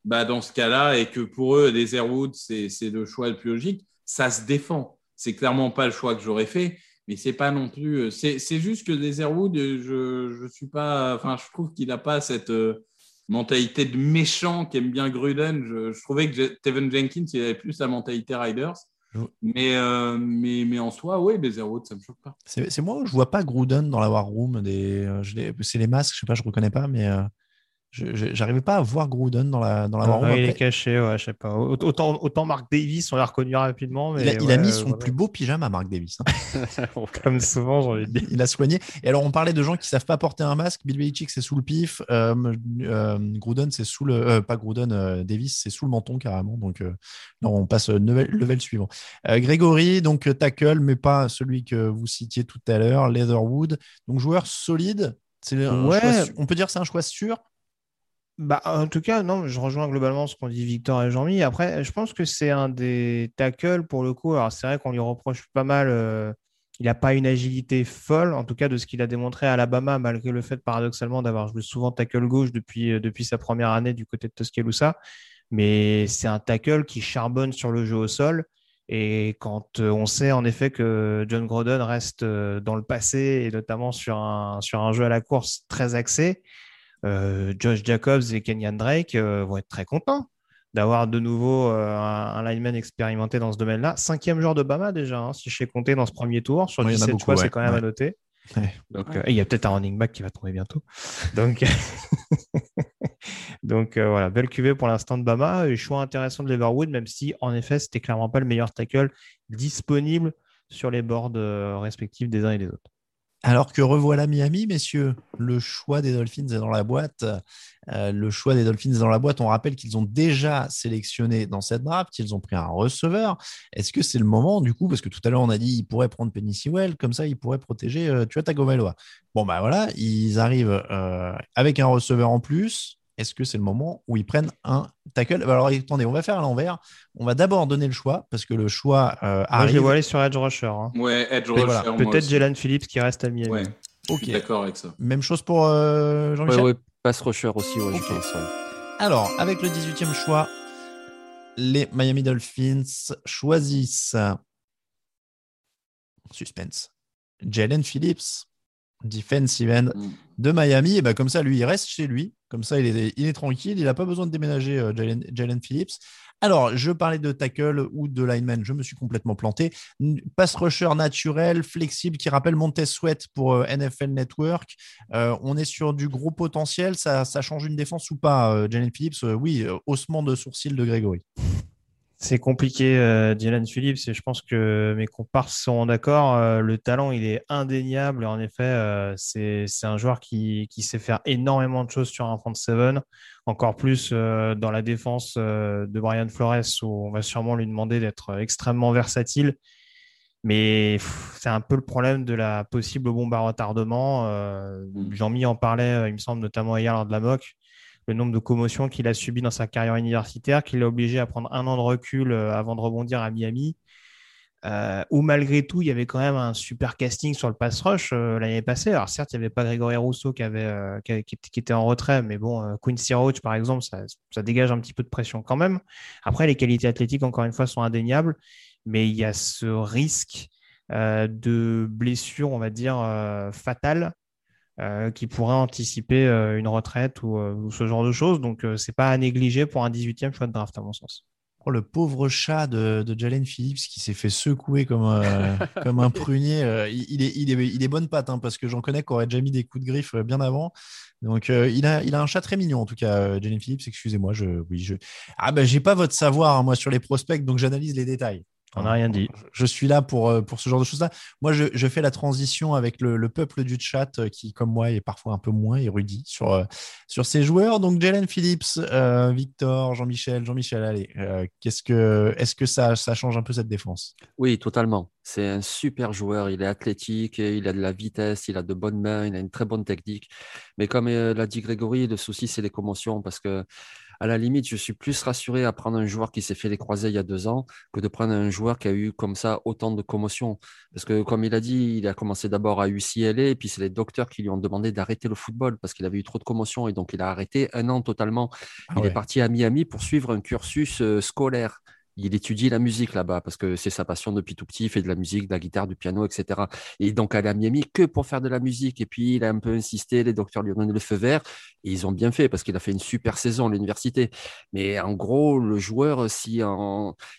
bah, dans ce cas-là, et que pour eux, les Airwood, c'est c'est le choix le plus logique, ça se défend. C'est clairement pas le choix que j'aurais fait, mais c'est pas non plus. euh, C'est juste que euh, je, je suis pas. Enfin, je trouve qu'il n'a pas cette. euh, mentalité de méchant qui aime bien Gruden. Je, je trouvais que Je- Tevin Jenkins, il avait plus la mentalité Riders. Mais, euh, mais, mais en soi, oui, les Airwood, ça me choque pas. C'est moi où je vois pas Gruden dans la War Room. Des, c'est les masques, je sais pas, je reconnais pas, mais euh, j'arrivais pas à voir Gruden dans la, dans la. Ah, il est caché, ouais, je sais pas. Autant, autant Mark Davis, on l'a reconnu rapidement. Mais il, a, il a ouais, mis son voilà. plus beau pyjama, Mark Davis. hein. Comme souvent, j'ai envie de dire. Il a soigné. Et alors, on parlait de gens qui savent pas porter un masque. Bill Belichick, c'est sous le pif. Euh, euh, Gruden, c'est sous le. euh, pas Gruden, euh, Davis, c'est sous le menton carrément. Donc, euh, non, on passe au level, level suivant. Euh, Grégory, donc tackle, mais pas celui que vous citiez tout à l'heure, Leatherwood. Donc, joueur solide. Ouais. choix on peut dire que c'est un choix sûr? Bah, en tout cas, non, je rejoins globalement ce qu'ont dit Victor et Jean-Mi. Après, je pense que c'est un des tackles pour le coup. Alors, c'est vrai qu'on lui reproche pas mal. euh, il n'a pas une agilité folle, en tout cas de ce qu'il a démontré à Alabama, malgré le fait paradoxalement d'avoir joué souvent tackle gauche depuis, euh, depuis sa première année du côté de Tuscaloosa. Mais c'est un tackle qui charbonne sur le jeu au sol. Et quand euh, on sait en effet que John Groden reste dans le passé et notamment sur un, sur un jeu à la course très axé, Josh Jacobs et Kenyan Drake euh, vont être très contents d'avoir de nouveau euh, un, un lineman expérimenté dans ce domaine-là. Cinquième joueur de Bama déjà, hein, si je sais compter dans ce premier tour. Sur Ouais, il y en a 17 beaucoup, choix, ouais, c'est quand même ouais. à noter. Ouais. Donc, euh, et il y a peut-être un running back qui va tomber bientôt. Donc, Donc euh, voilà, belle cuvée pour l'instant de Bama. Et choix intéressant de Leverwood, même si en effet, c'était clairement pas le meilleur tackle disponible sur les boards euh, respectifs des uns et des autres. Alors que revoilà Miami, messieurs, le choix des Dolphins est dans la boîte. Euh, le choix des Dolphins est dans la boîte. On rappelle qu'ils ont déjà sélectionné dans cette draft, qu'ils ont pris un receveur. Est-ce que c'est le moment, du coup, parce que tout à l'heure on a dit qu'ils pourraient prendre Penny Sewell, comme ça ils pourraient protéger euh. Bon, bah voilà, ils arrivent euh, avec un receveur en plus. Est-ce que c'est le moment où ils prennent un tackle? Alors attendez, on va faire à l'envers. On va d'abord donner le choix, parce que le choix euh, Moi, je arrive. les vois aller sur Edge Rusher. hein. Ouais, Edge Rusher. voilà, Peut-être. Jalen Phillips qui reste à Miami. Ouais, je Ok. suis d'accord avec ça. Même chose pour euh, Ouais, Jean-Michel? ouais, pass rusher aussi, ouais, Ok. je pense. ouais. Alors, avec le 18e choix, les Miami Dolphins choisissent suspense. Jalen Phillips, defensive end Mm. de Miami. Et ben comme ça, lui, il reste chez lui. Comme ça, il est, il est tranquille. Il n'a pas besoin de déménager, euh, Jalen, Jalen Phillips. Alors, je parlais de tackle ou de lineman. Je me suis complètement planté. Pass rusher naturel, flexible, qui rappelle Montez Sweat pour euh, NFL Network. Euh, on est sur du gros potentiel. Ça, ça change une défense ou pas, Jalen Phillips? Oui, haussement de sourcil de Grégory. C'est compliqué, euh, Jalen Phillips, et je pense que mes compars seront d'accord. Euh, le talent, il est indéniable. En effet, euh, c'est un joueur qui, qui sait faire énormément de choses sur un front seven, encore plus dans la défense de Brian Flores, où on va sûrement lui demander d'être extrêmement versatile. Mais c'est un peu le problème de la possible bombe à retardement. Euh, Mm. Jean-Mi en parlait, il me semble, notamment hier lors de la moque, le nombre de commotions qu'il a subi dans sa carrière universitaire, qui l'a obligé à prendre un an de recul euh, avant de rebondir à Miami. Euh, où malgré tout, il y avait quand même un super casting sur le pass rush euh, l'année passée. Alors certes, il n'y avait pas Grégory Rousseau qui, avait, qui, était- en retrait, mais bon, Quincy Roach, par exemple, ça, ça dégage un petit peu de pression quand même. Après, les qualités athlétiques, encore une fois, sont indéniables, mais il y a ce risque de blessure, on va dire, fatale euh, qui pourrait anticiper euh, une retraite ou, euh, ou ce genre de choses. Donc, euh, c'est pas à négliger pour un 18e choix de draft, à mon sens. Oh, le pauvre chat de, de Jalen Phillips qui s'est fait secouer comme, euh, comme un prunier. euh, il, est, il, est, il est bonne patte hein, parce que j'en connais qui auraient déjà mis des coups de griffe bien avant. Donc, euh, il, a, il a un chat très mignon en tout cas, euh, Jalen Phillips. Excusez-moi. Je, oui, je... Ah, ben, j'ai pas votre savoir, hein, moi, sur les prospects, donc j'analyse les détails. On n'a rien dit. Je suis là pour, euh, pour ce genre de choses-là. Moi, je, je fais la transition avec le, le peuple du chat euh, qui, comme moi, est parfois un peu moins érudit sur, euh, sur ces joueurs. Donc, Jalen Phillips, euh, Victor, Jean-Michel, Jean-Michel, allez, euh, qu'est-ce que, est-ce que ça, ça change un peu cette défense? Oui, totalement. C'est un super joueur. Il est athlétique, il a de la vitesse, il a de bonnes mains, il a une très bonne technique. Mais comme euh, l'a dit Grégory, le souci, c'est les commotions parce que à la limite, je suis plus rassuré à prendre un joueur qui s'est fait les croisés il y a deux ans que de prendre un joueur qui a eu comme ça autant de commotions. Parce que, comme il a dit, il a commencé d'abord à UCLA et puis c'est les docteurs qui lui ont demandé d'arrêter le football parce qu'il avait eu trop de commotions et donc il a arrêté un an totalement. Ah il ouais. est parti à Miami pour suivre un cursus euh, scolaire. Il étudie la musique là-bas parce que c'est sa passion depuis tout petit. Il fait de la musique, de la guitare, du piano, etc. Et donc, à Miami que pour faire de la musique. Et puis, il a un peu insisté. Les docteurs lui ont donné le feu vert. Et ils ont bien fait parce qu'il a fait une super saison à l'université. Mais en gros, le joueur, si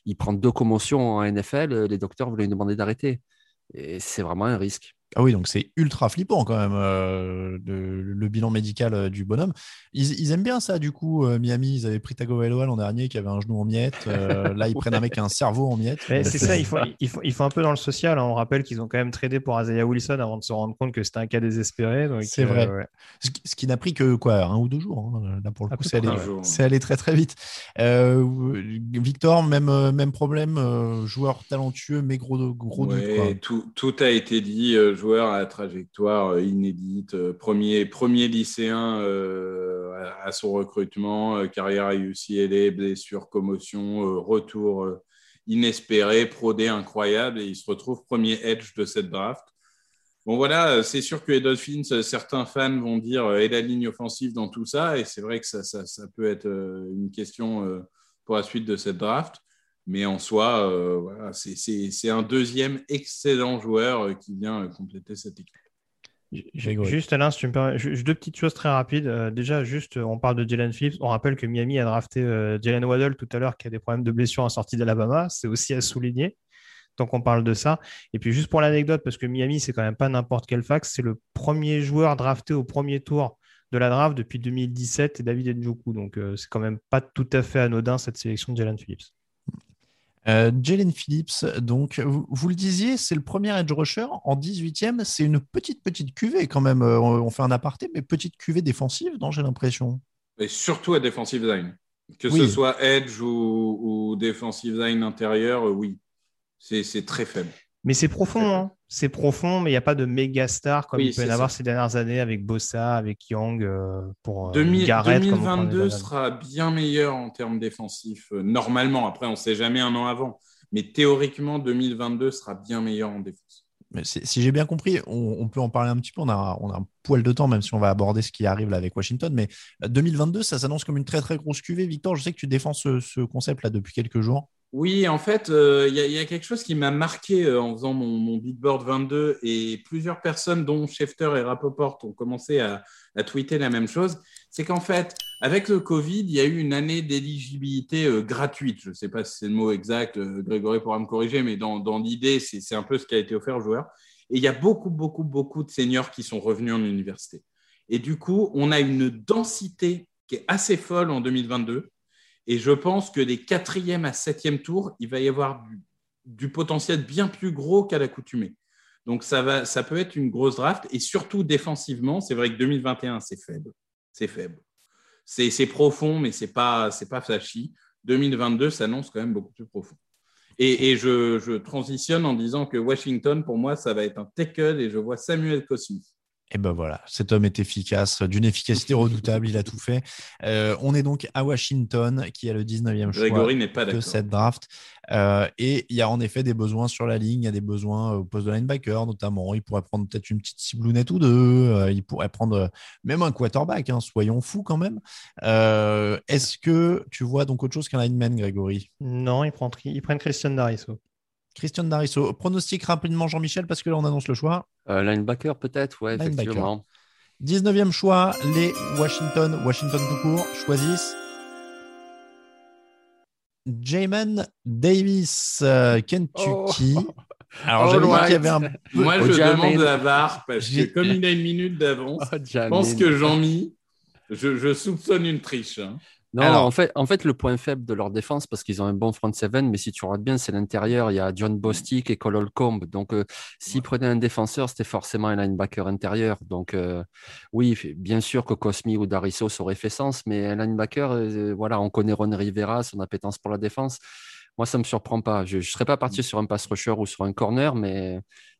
il prend deux commotions en NFL, les docteurs vont lui demander d'arrêter. Et c'est vraiment un risque. Ah oui, donc c'est ultra flippant quand même, euh, de- le bilan médical euh, du bonhomme. Ils, ils aiment bien ça, du coup, euh, Miami. Ils avaient pris Tagovailoa l'an dernier qui avait un genou en miettes. Euh, là, ils prennent un mec qui a un cerveau en miettes. Mais c'est ça, il faut, il, faut, il faut un peu dans le social. hein. On rappelle qu'ils ont quand même tradé pour Isaiah Wilson avant de se rendre compte que c'était un cas désespéré. C'est vrai. ouais. Ce qui, ce qui n'a pris que quoi, un ou deux jours. hein. Là, pour le coup, c'est allé, très très vite. Euh, Victor, même, même problème, euh, joueur talentueux, mais gros, gros doute. Ouais, quoi. tout, tout a été dit. euh, à trajectoire euh, inédite, euh, premier, premier lycéen euh, à, son recrutement, carrière à UCLA, blessure, commotion, retour inespéré, prodé incroyable, et il se retrouve premier edge de cette draft. Bon voilà, c'est sûr que les Dolphins, certains fans vont dire et la ligne offensive dans tout ça, et c'est vrai que ça, ça, peut être une question pour la suite de cette draft. Mais en soi, euh, voilà, c'est- un deuxième excellent joueur euh, qui vient euh, compléter cette équipe. Juste Alain, si tu me permets, deux petites choses très rapides. Euh, déjà, juste, on parle de Jalen Phillips. On rappelle que Miami a drafté euh, Jalen Waddle tout à l'heure, qui a des problèmes de blessure en sortie d'Alabama. C'est aussi à souligner. Tant qu'on parle de ça. Et puis, juste pour l'anecdote, parce que Miami, c'est quand même pas n'importe quel fax, c'est le premier joueur drafté au premier tour de la draft depuis 2017 et David Njoku. Donc, euh, c'est quand même pas tout à fait anodin cette sélection de Jalen Phillips. Euh, Jalen Phillips, donc, vous, vous le disiez, c'est le premier edge rusher en 18e. C'est une petite, petite cuvée quand même. Euh, on fait un aparté, mais petite cuvée défensive, non, j'ai l'impression. Et surtout à defensive line. Que Oui. ce soit edge ou, ou defensive line intérieur, euh, oui. C'est très faible. Mais c'est profond, hein. c'est profond, mais il n'y a pas de méga star comme Oui, il peut y en avoir ces dernières années avec Bossa, avec Young, euh, pour euh, 2000 Garrett, comme on prenait 2022 dans la- sera bien meilleur en termes défensifs, euh, normalement. Après, on ne sait jamais un an avant. Mais théoriquement, 2022 sera bien meilleur en défense. Mais si j'ai bien compris, on, on peut en parler un petit peu. On a, on a un poil de temps, même si on va aborder ce qui arrive là avec Washington. Mais euh, 2022, ça s'annonce comme une très, très grosse cuvée. Victor, je sais que tu défends ce, ce concept-là depuis quelques jours. Oui, en fait, euh, il y, a- quelque chose qui m'a marqué euh, en faisant mon, mon Beatboard 22 et plusieurs personnes, dont Schefter et Rapoport, ont commencé à, tweeter la même chose. C'est qu'en fait, avec le Covid, il y a eu une année d'éligibilité euh, gratuite. Je ne sais pas si c'est le mot exact, Grégory pourra me corriger, mais dans, dans l'idée, c'est un peu ce qui a été offert aux joueurs. Et il y a beaucoup, beaucoup, beaucoup de seniors qui sont revenus en université. Et du coup, on a une densité qui est assez folle en 2022. Et je pense que des quatrième à septième tours, il va y avoir du, potentiel bien plus gros qu'à l'accoutumée. Donc ça, va, ça peut être une grosse draft. Et surtout défensivement, c'est vrai que 2021, c'est faible. C'est faible. C'est profond, mais ce n'est pas, pas flashy. 2022 s'annonce quand même beaucoup plus profond. Et, et je, je transitionne en disant que Washington, pour moi, ça va être un tackle et je vois Samuel Cosmi. Et ben voilà, cet homme est efficace, d'une efficacité redoutable, il a tout fait. Euh, on est donc à Washington, qui a le 19e choix Grégory n'est pas de cette draft. Euh, et il y a en effet des besoins sur la ligne, il y a des besoins au poste de linebacker notamment. Il pourrait prendre peut-être une petite ciblounette ou deux, euh, il pourrait prendre même un quarterback, hein, soyons fous quand même. Euh, Est-ce que tu vois donc autre chose qu'un lineman, Grégory Non, ils prennent, ils prennent Christian Dariso. Christian Darisso, pronostic rapidement Jean-Michel parce que là on annonce le choix. Euh, linebacker, peut-être, ouais, Linebacker. effectivement. 19e choix, les Washington, Washington tout court, choisissent Jamin Davis, euh, Kentucky. Alors, Oh, j'avais loin. qu'il y avait un peu. Moi, Oh, je Jamin. demande la barre parce que comme il a une minute d'avance, Oh, je pense que Jean-Mi, je, je soupçonne une triche. hein. Non, Alors- en, fait, en fait, le point faible de leur défense, parce qu'ils ont un bon front seven, mais si tu regardes bien, c'est l'intérieur. Il y a John Bostic et Cole Holcomb. Donc, euh, s'ils prenaient un défenseur, c'était forcément un linebacker intérieur. Donc, euh, oui, bien sûr que Cosmi ou Dariso ça aurait fait sens, mais un linebacker, euh, voilà, on connaît Ron Rivera, son appétence pour la défense. Moi, ça ne me surprend pas. Je ne serais pas parti sur un pass rusher ou sur un corner, mais,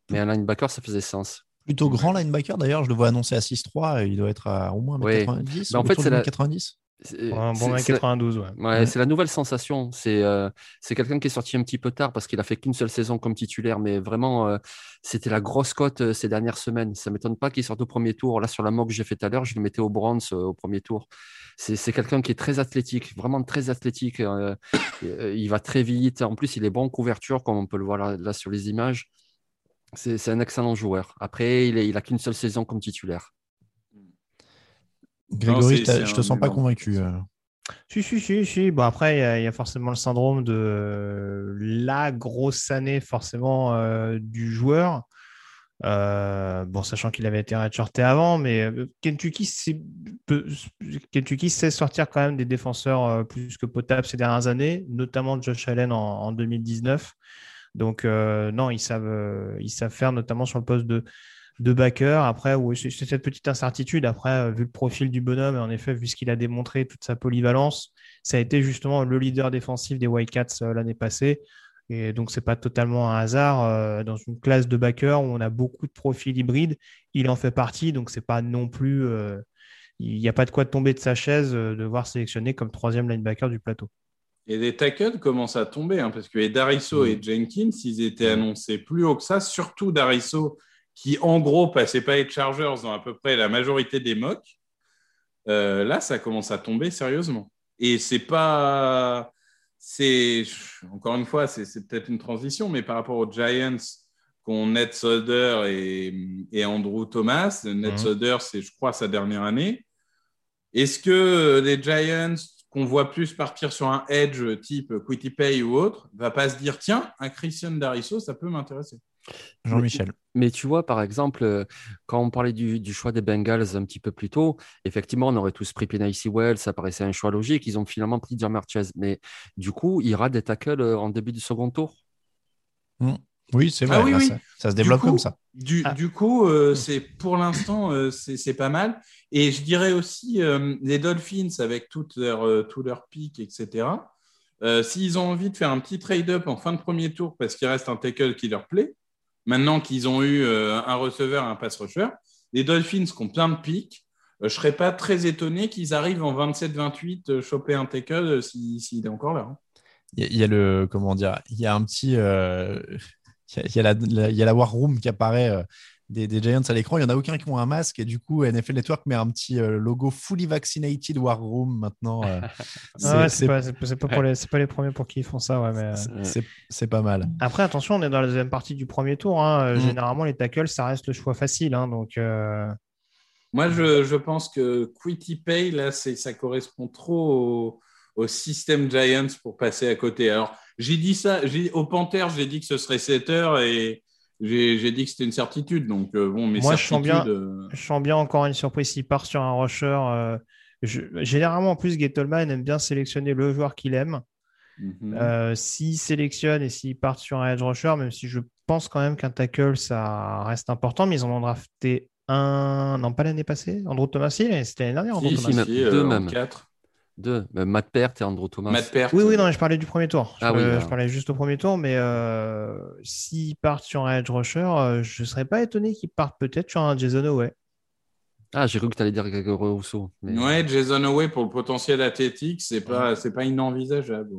mais un linebacker, ça faisait sens. Plutôt grand linebacker d'ailleurs, je le vois annoncé à 6'3, il doit être à au moins Oui. 90. Mais en fait, c'est la- 90. Bon c'est- dans les c'est- 92, ouais. Ouais, Ouais. c'est la nouvelle sensation. C'est euh, c'est quelqu'un qui est sorti un petit peu tard parce qu'il a fait qu'une seule saison comme titulaire, mais vraiment, euh, c'était la grosse cote euh, ces dernières semaines. Ça m'étonne pas qu'il sorte au premier tour. Là, sur la mock que j'ai fait tout à l'heure, je le mettais au bronze au premier tour. C'est quelqu'un qui est très athlétique, vraiment très athlétique. il va très vite. En plus, il est bon en couverture, comme on peut le voir là, là sur les images. C'est c'est un excellent joueur. Après, il, est, il a qu'une seule saison comme titulaire. Grégory, c'est je te sens pas convaincu. euh. Si, si, si, si. Bon, après, il y, a- il y a forcément le syndrome de euh, la grosse année, forcément, euh, du joueur. Euh, bon, sachant qu'il avait été redshirté avant, mais Kentucky, peut- Kentucky sait sortir quand même des défenseurs plus que potables ces dernières années, notamment Josh Allen en, en 2019. Donc, euh, non, ils savent, ils savent faire, notamment sur le poste de, de backer. Après, oui, c'est cette petite incertitude. Après, euh, vu le profil du bonhomme, et en effet, vu ce qu'il a démontré, toute sa polyvalence, ça a été justement le leader défensif des Wildcats euh, l'année passée. Et donc, c'est pas totalement un hasard. euh, dans une classe de backer où on a beaucoup de profils hybrides, il en fait partie. Donc, c'est pas non plus. euh, il n'y a pas de quoi tomber de sa chaise de voir sélectionné comme troisième linebacker du plateau. Et les tackles commencent à tomber, hein, parce que les Dariso et Jenkins, ils étaient annoncés plus haut que ça, surtout Dariso, qui en gros passait pas les Chargers dans à peu près la majorité des mocks. Euh, là, ça commence à tomber sérieusement. Et c'est pas. C'est encore une fois, c'est peut-être une transition, mais par rapport aux Giants qu'on Ned Solder et, et Andrew Thomas, Ned Mhm. Solder, c'est je crois sa dernière année. Est-ce que les Giants qu'on voit plus partir sur un edge type Quitty Pay ou autre, va pas se dire tiens, un Christian Dariso, ça peut m'intéresser? Jean-Michel. Mais tu vois, par exemple, euh, quand on parlait du, du choix des Bengals un petit peu plus tôt, effectivement, on aurait tous pris Penny Sewell, ça paraissait un choix logique. Ils ont finalement pris Jamar Chase. Mais du coup, il rate des tackles euh, en début du second tour? Oui, c'est vrai. Ah oui, là, oui. Ça, ça se Du développe coup- comme ça. Du, Ah. du coup, euh, c'est pour l'instant, euh, c'est pas mal. Et je dirais aussi euh, les Dolphins avec toutes leurs euh, tous leurs pics, etc. euh, S'ils ont envie de faire un petit trade-up en fin de premier tour parce qu'il reste un tackle qui leur plaît, maintenant qu'ils ont eu euh, un receveur, un pass rusher, les Dolphins qui ont plein de pics, euh, je serais pas très étonné qu'ils arrivent en 27-28 euh, choper un tackle si- s'il est encore là. hein. Il y, a- le comment dire, il y a un petit, y y a la, war room qui apparaît des, des Giants à l'écran. Il y en a aucun qui ont un masque et du coup NFL Network met un petit euh, logo fully vaccinated war room maintenant. euh, c'est- Ah ouais, pas, c'est pas- pour les, c'est pas les premiers pour qui ils font ça. Ouais, mais... c'est- pas mal. Après, attention, on est dans la deuxième partie du premier tour. hein. Euh, Mm. Généralement, les tackles, ça reste le choix facile. hein. Donc, euh, Moi, je, je pense que Quitty Pay, là, c'est- ça correspond trop au, au système Giants pour passer à côté. Alors, j'ai dit ça, au Panthers, j'ai dit que ce serait 7 heures et j'ai dit que c'était une certitude. Donc, euh, bon, mais Moi, je sens, bien, euh, je sens bien encore une surprise s'il part sur un rusher. Euh, généralement, en plus, Gettleman aime bien sélectionner le joueur qu'il aime. Mhm. S'il sélectionne et s'il part sur un edge rusher, même si je pense quand même qu'un tackle, ça reste important, mais ils en ont drafté un, non pas l'année passée, Andrew Thomas, c'était l'année dernière, Andrew si, Thomas. Si, si, euh, en deux. Euh, Matt Pert et Andrew Thomas. Matt Pert. Oui, oui, non, je parlais du premier tour. Je, Ah oui, euh, je parlais juste au premier tour, mais euh, s'ils partent sur un edge rusher, euh, je ne serais pas étonné qu'ils partent peut-être sur un Jason Away. Ah, j'ai cru que tu allais dire Grégory Rousseau. mais- Ouais, Jason Away pour le potentiel athlétique, c'est pas, c'est pas inenvisageable.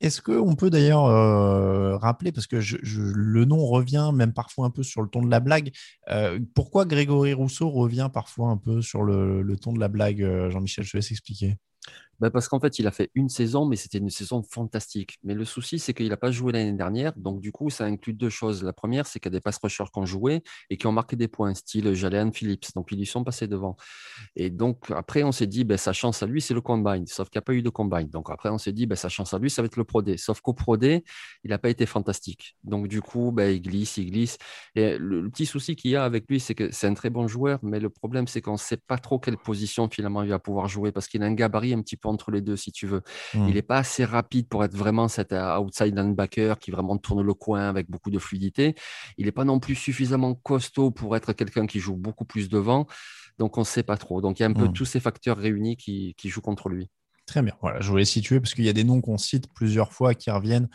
Est-ce qu'on peut d'ailleurs euh, rappeler, parce que je- je- le nom revient même parfois un peu sur le ton de la blague, euh, pourquoi Grégory Rousseau revient parfois un peu sur le, le ton de la blague Jean-Michel, je te laisse Ben, parce qu'en fait, il a fait une saison, mais c'était une saison fantastique. Mais le souci, c'est qu'il n'a pas joué l'année dernière. Donc, du coup, ça inclut deux choses. La première, c'est qu'il y a des pass rushers qui ont joué et qui ont marqué des points, style Jalen Phillips. Donc, ils lui sont passés devant. Et donc, après, on s'est dit, ben, sa chance à lui, c'est le combine. Sauf qu'il n'y a pas eu de combine. Donc, après, on s'est dit, ben, sa chance à lui, ça va être le Pro. Sauf qu'au Pro il n'a pas été fantastique. Donc, du coup, il glisse, il glisse. Et le, le petit souci qu'il y a avec lui, c'est que c'est un très bon joueur. Mais le problème, c'est qu'on ne sait pas trop quelle position finalement il va pouvoir jouer parce qu'il a un gabarit un petit peu entre les deux, si tu veux. Il n'est pas assez rapide pour être vraiment cet euh, outside linebacker qui vraiment tourne le coin avec beaucoup de fluidité. Il n'est pas non plus suffisamment costaud pour être quelqu'un qui joue beaucoup plus devant. Donc, on ne sait pas trop. Donc, il y a un peu Hmm. tous ces facteurs réunis qui, qui jouent contre lui. Très bien. Voilà, je voulais situer parce qu'il y a des noms qu'on cite plusieurs fois qui reviennent.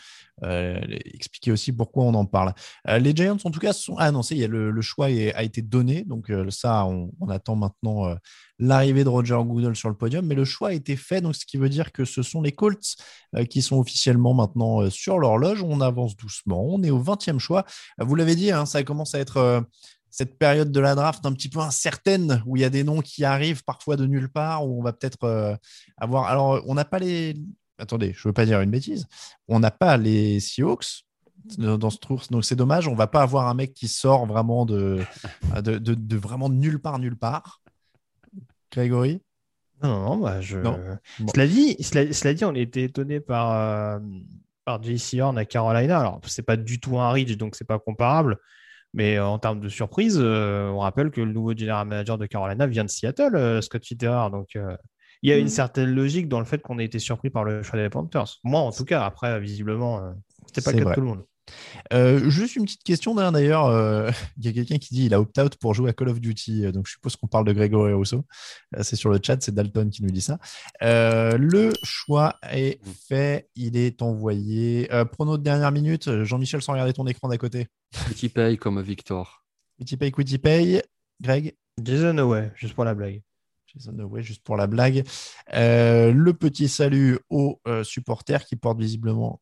Euh, expliquer aussi pourquoi on en parle. Euh, les Giants, en tout cas, sont annoncés. Il y a le, choix a été donné. Donc, euh, ça, on, attend maintenant l'arrivée de Roger Goodell sur le podium. Mais le choix a été fait. Donc, ce qui veut dire que ce sont les Colts qui sont officiellement maintenant sur l'horloge. On avance doucement. On est au 20e choix. Vous l'avez dit, hein, ça commence à être. Euh, cette période de la draft un petit peu incertaine où il y a des noms qui arrivent parfois de nulle part où on va peut-être euh, avoir. Alors, on n'a pas les. Attendez, je ne veux pas dire une bêtise. On n'a pas les Seahawks dans dans ce tour, donc c'est dommage. On va pas avoir un mec qui sort vraiment de, de, de- de vraiment de nulle part, nulle part. Grégory? Non, non, bah, je... Non. Bon. Cela, dit, cela, cela dit, on été étonné par, euh, par JC Horn à Carolina. Alors, c'est pas du tout un reach, donc c'est pas comparable. Mais euh, en termes de surprise, euh, on rappelle que le nouveau general manager de Carolina vient de Seattle, euh, Scott Fitterer. Donc, euh, il y a une Mhm. certaine logique dans le fait qu'on ait été surpris par le choix des Panthers. Moi, en tout cas, après, visiblement, euh, c'était pas C'est le cas vrai. de tout le monde. Euh, juste une petite question d'ailleurs, d'ailleurs. euh, il y a quelqu'un qui dit il a opt-out pour jouer à Call of Duty. Euh, Donc je suppose qu'on parle de Grégory Rousseau. C'est sur le chat, c'est Dalton qui nous dit ça. Euh, le choix est fait, il est envoyé. Euh, prono de dernière minute, Jean-Michel, sans regarder ton écran d'à côté. Petit paye comme Victor. Quitty Pay, Quitty Pay. Greg? Jason Away, juste pour la blague. Jason Away, juste pour la blague. Euh, le petit salut aux euh, supporters qui portent visiblement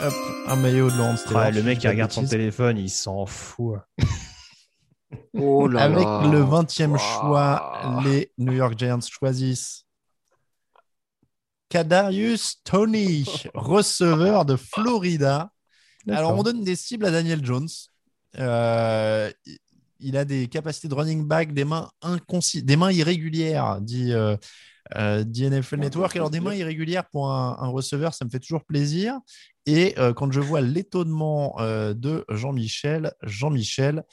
hop, un maillot de Lance. Ouais, le mec qui regarde son téléphone, il s'en fout. Oh là Avec là. le 20e Waouh. choix, les New York Giants choisissent Kadarius Tony, receveur de Florida. Alors, on donne des cibles à Daniel Jones. Euh, il a des capacités de running back, des mains, inconsi- des mains irrégulières, dit, euh, euh, dit NFL Network. Alors, des mains irrégulières pour un, un receveur, ça me fait toujours plaisir. Et euh, quand je vois l'étonnement de Jean-Michel, Jean-Michel,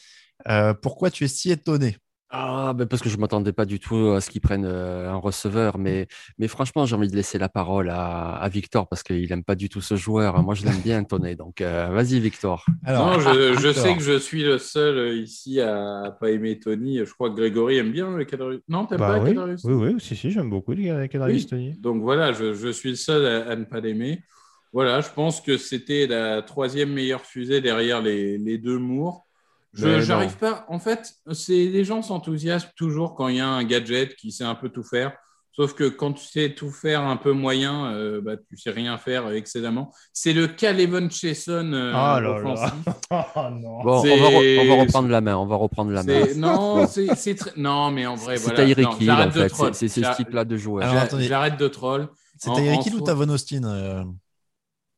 pourquoi tu es si étonné? Ah, ben parce que je ne m'attendais pas du tout à ce qu'ils prennent euh, un receveur. Mais, mais franchement, j'ai envie de laisser la parole à, à Victor parce qu'il n'aime pas du tout ce joueur. Moi, je l'aime bien, Tonné. Donc, euh, vas-y, Victor. non, je, je Victor. sais que je suis le seul ici à pas aimer Tony. Je crois que Grégory aime bien le Kadarius. Non, t'aimes Bah pas oui, Kadarius oui, oui, si, si, j'aime beaucoup les Kadarius Oui. Tony. Donc voilà, je, je suis le seul à, à ne pas l'aimer. Voilà, je pense que c'était la troisième meilleure fusée derrière les, les deux Moore. Je non. pas. En fait, c'est les gens s'enthousiasment toujours quand il y a un gadget qui sait un peu tout faire. Sauf que quand tu sais tout faire un peu moyen, euh, bah, tu sais rien faire excellemment. C'est le Calvin Chesson euh, Ah là là. offensif. Oh non. Bon, on C'est- va, re- on va reprendre la main. On va reprendre la main. C'est- Non, c'est c'est très. Non, mais en vrai, C'est voilà. Tyreek Non, Hill, j'arrête en fait. C'est c'est ce type-là de joueur. J'arrête de troll. C'est Tyreek Hill ou Tavon Austin euh,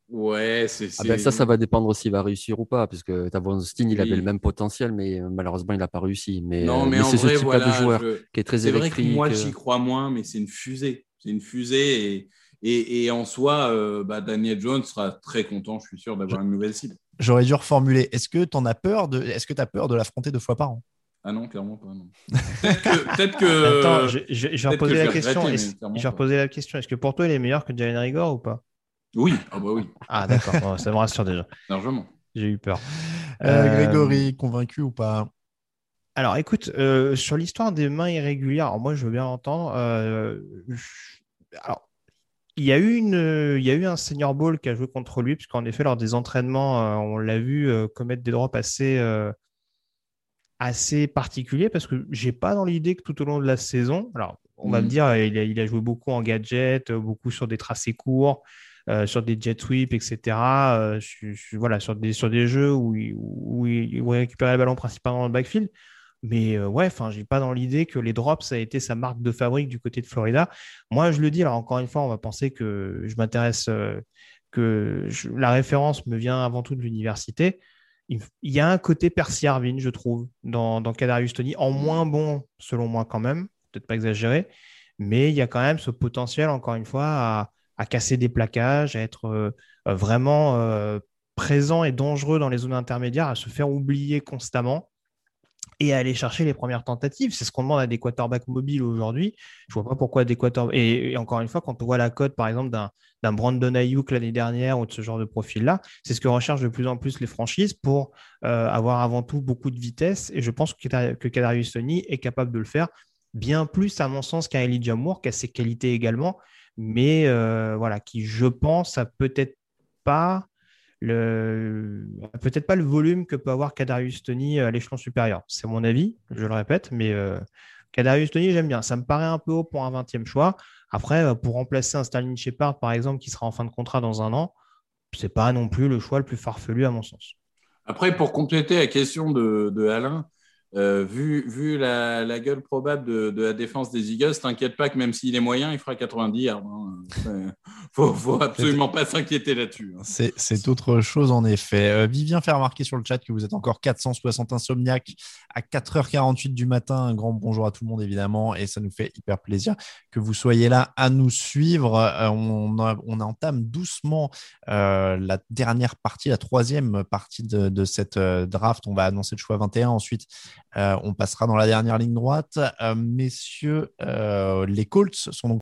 Ouais, c'est. Ah ben, ça, ça va dépendre s'il va réussir ou pas, parce que Tavon Austin, il Oui. avait le même potentiel, mais euh, malheureusement, il n'a pas réussi. Mais, Non, euh, mais, mais en c'est ce voilà, de joueur je- qui est très C'est vrai que électrique. moi, euh, j'y crois moins, mais c'est une fusée. C'est une fusée et, et, et en soi, euh, bah, Daniel Jones sera très content, je suis sûr, d'avoir une nouvelle cible. J'aurais dû reformuler. Est-ce que tu en as peur de Est-ce que tu as peur de l'affronter deux fois par an? Ah non, clairement pas. non. Peut-être que. peut-être que- Attends, je, je- je vais reposer la question. Est-ce que pour toi, il est meilleur que Jalen Rigor ou pas? Oui, ah bah oui, Ah, d'accord. Ça me rassure déjà. largement. J'ai eu peur. Euh, Euh, Grégory, convaincu ou pas? Alors, écoute, euh, sur l'histoire des mains irrégulières, alors moi, je veux bien entendre. euh, je- alors, il y a eu une, il y a eu un senior ball qui a joué contre lui, puisqu'en effet, lors des entraînements, euh, on l'a vu euh, commettre des drops assez, euh, assez particuliers, parce que j'ai pas dans l'idée que tout au long de la saison, alors, on va Mhm. me dire, il a, il a joué beaucoup en gadget, beaucoup sur des tracés courts, sur des jet sweeps, etc. euh, voilà, sur des, sur des jeux où il, où il, où il récupérait le ballon principalement dans le backfield. Mais euh, ouais, enfin, j'ai pas dans l'idée que les drops, ça a été sa marque de fabrique du côté de Florida. Moi, je le dis, alors encore une fois, on va penser que je m'intéresse, euh, que la référence me vient avant tout de l'université. Il, y a un côté Percy Harvin, je trouve, dans, dans Kadarius Toney, en moins bon, selon moi quand même, peut-être pas exagéré, mais il y a quand même ce potentiel, encore une fois, à, à casser des plaquages, à être euh, vraiment euh, présent et dangereux dans les zones intermédiaires, à se faire oublier constamment et à aller chercher les premières tentatives. C'est ce qu'on demande à des quarterbacks mobiles aujourd'hui. Je vois pas pourquoi des quarterbacks. Et, encore une fois, quand on voit la cote, par exemple, d'un Brandon Ayuk l'année dernière ou de ce genre de profil-là, c'est ce que recherchent de plus en plus les franchises pour euh, avoir avant tout beaucoup de vitesse. Et je pense que, que Kadarius Toney est capable de le faire bien plus, à mon sens, qu'un Elijah Moore, qui a ses qualités également, mais euh, voilà, qui, je pense, a peut-être pas le peut-être pas le volume que peut avoir Kadarius Toney à l'échelon supérieur. C'est mon avis, je le répète, mais euh, Kadarius Toney, j'aime bien. Ça me paraît un peu haut pour un 20e choix. Après, euh, pour remplacer un Sterling Shepard, par exemple, qui sera en fin de contrat dans un an, c'est pas non plus le choix le plus farfelu à mon sens. Après, pour compléter la question de Alain, euh, vu, vu la, la gueule probable de, de la défense des Eagles, t'inquiète pas que même s'il est moyen, il fera 90 yards. hein. Faut, faut absolument pas s'inquiéter là-dessus. hein. C'est autre chose en effet. Euh, Vivien fait remarquer sur le chat que vous êtes encore 460 insomniaques à 4h48 du matin. Un grand bonjour à tout le monde évidemment et ça nous fait hyper plaisir que vous soyez là à nous suivre. Euh, on, a- on entame doucement la dernière partie, la troisième partie de, de cette draft. On va annoncer le choix 21. Ensuite, on passera dans la dernière ligne droite. Euh, messieurs, euh, les Colts sont donc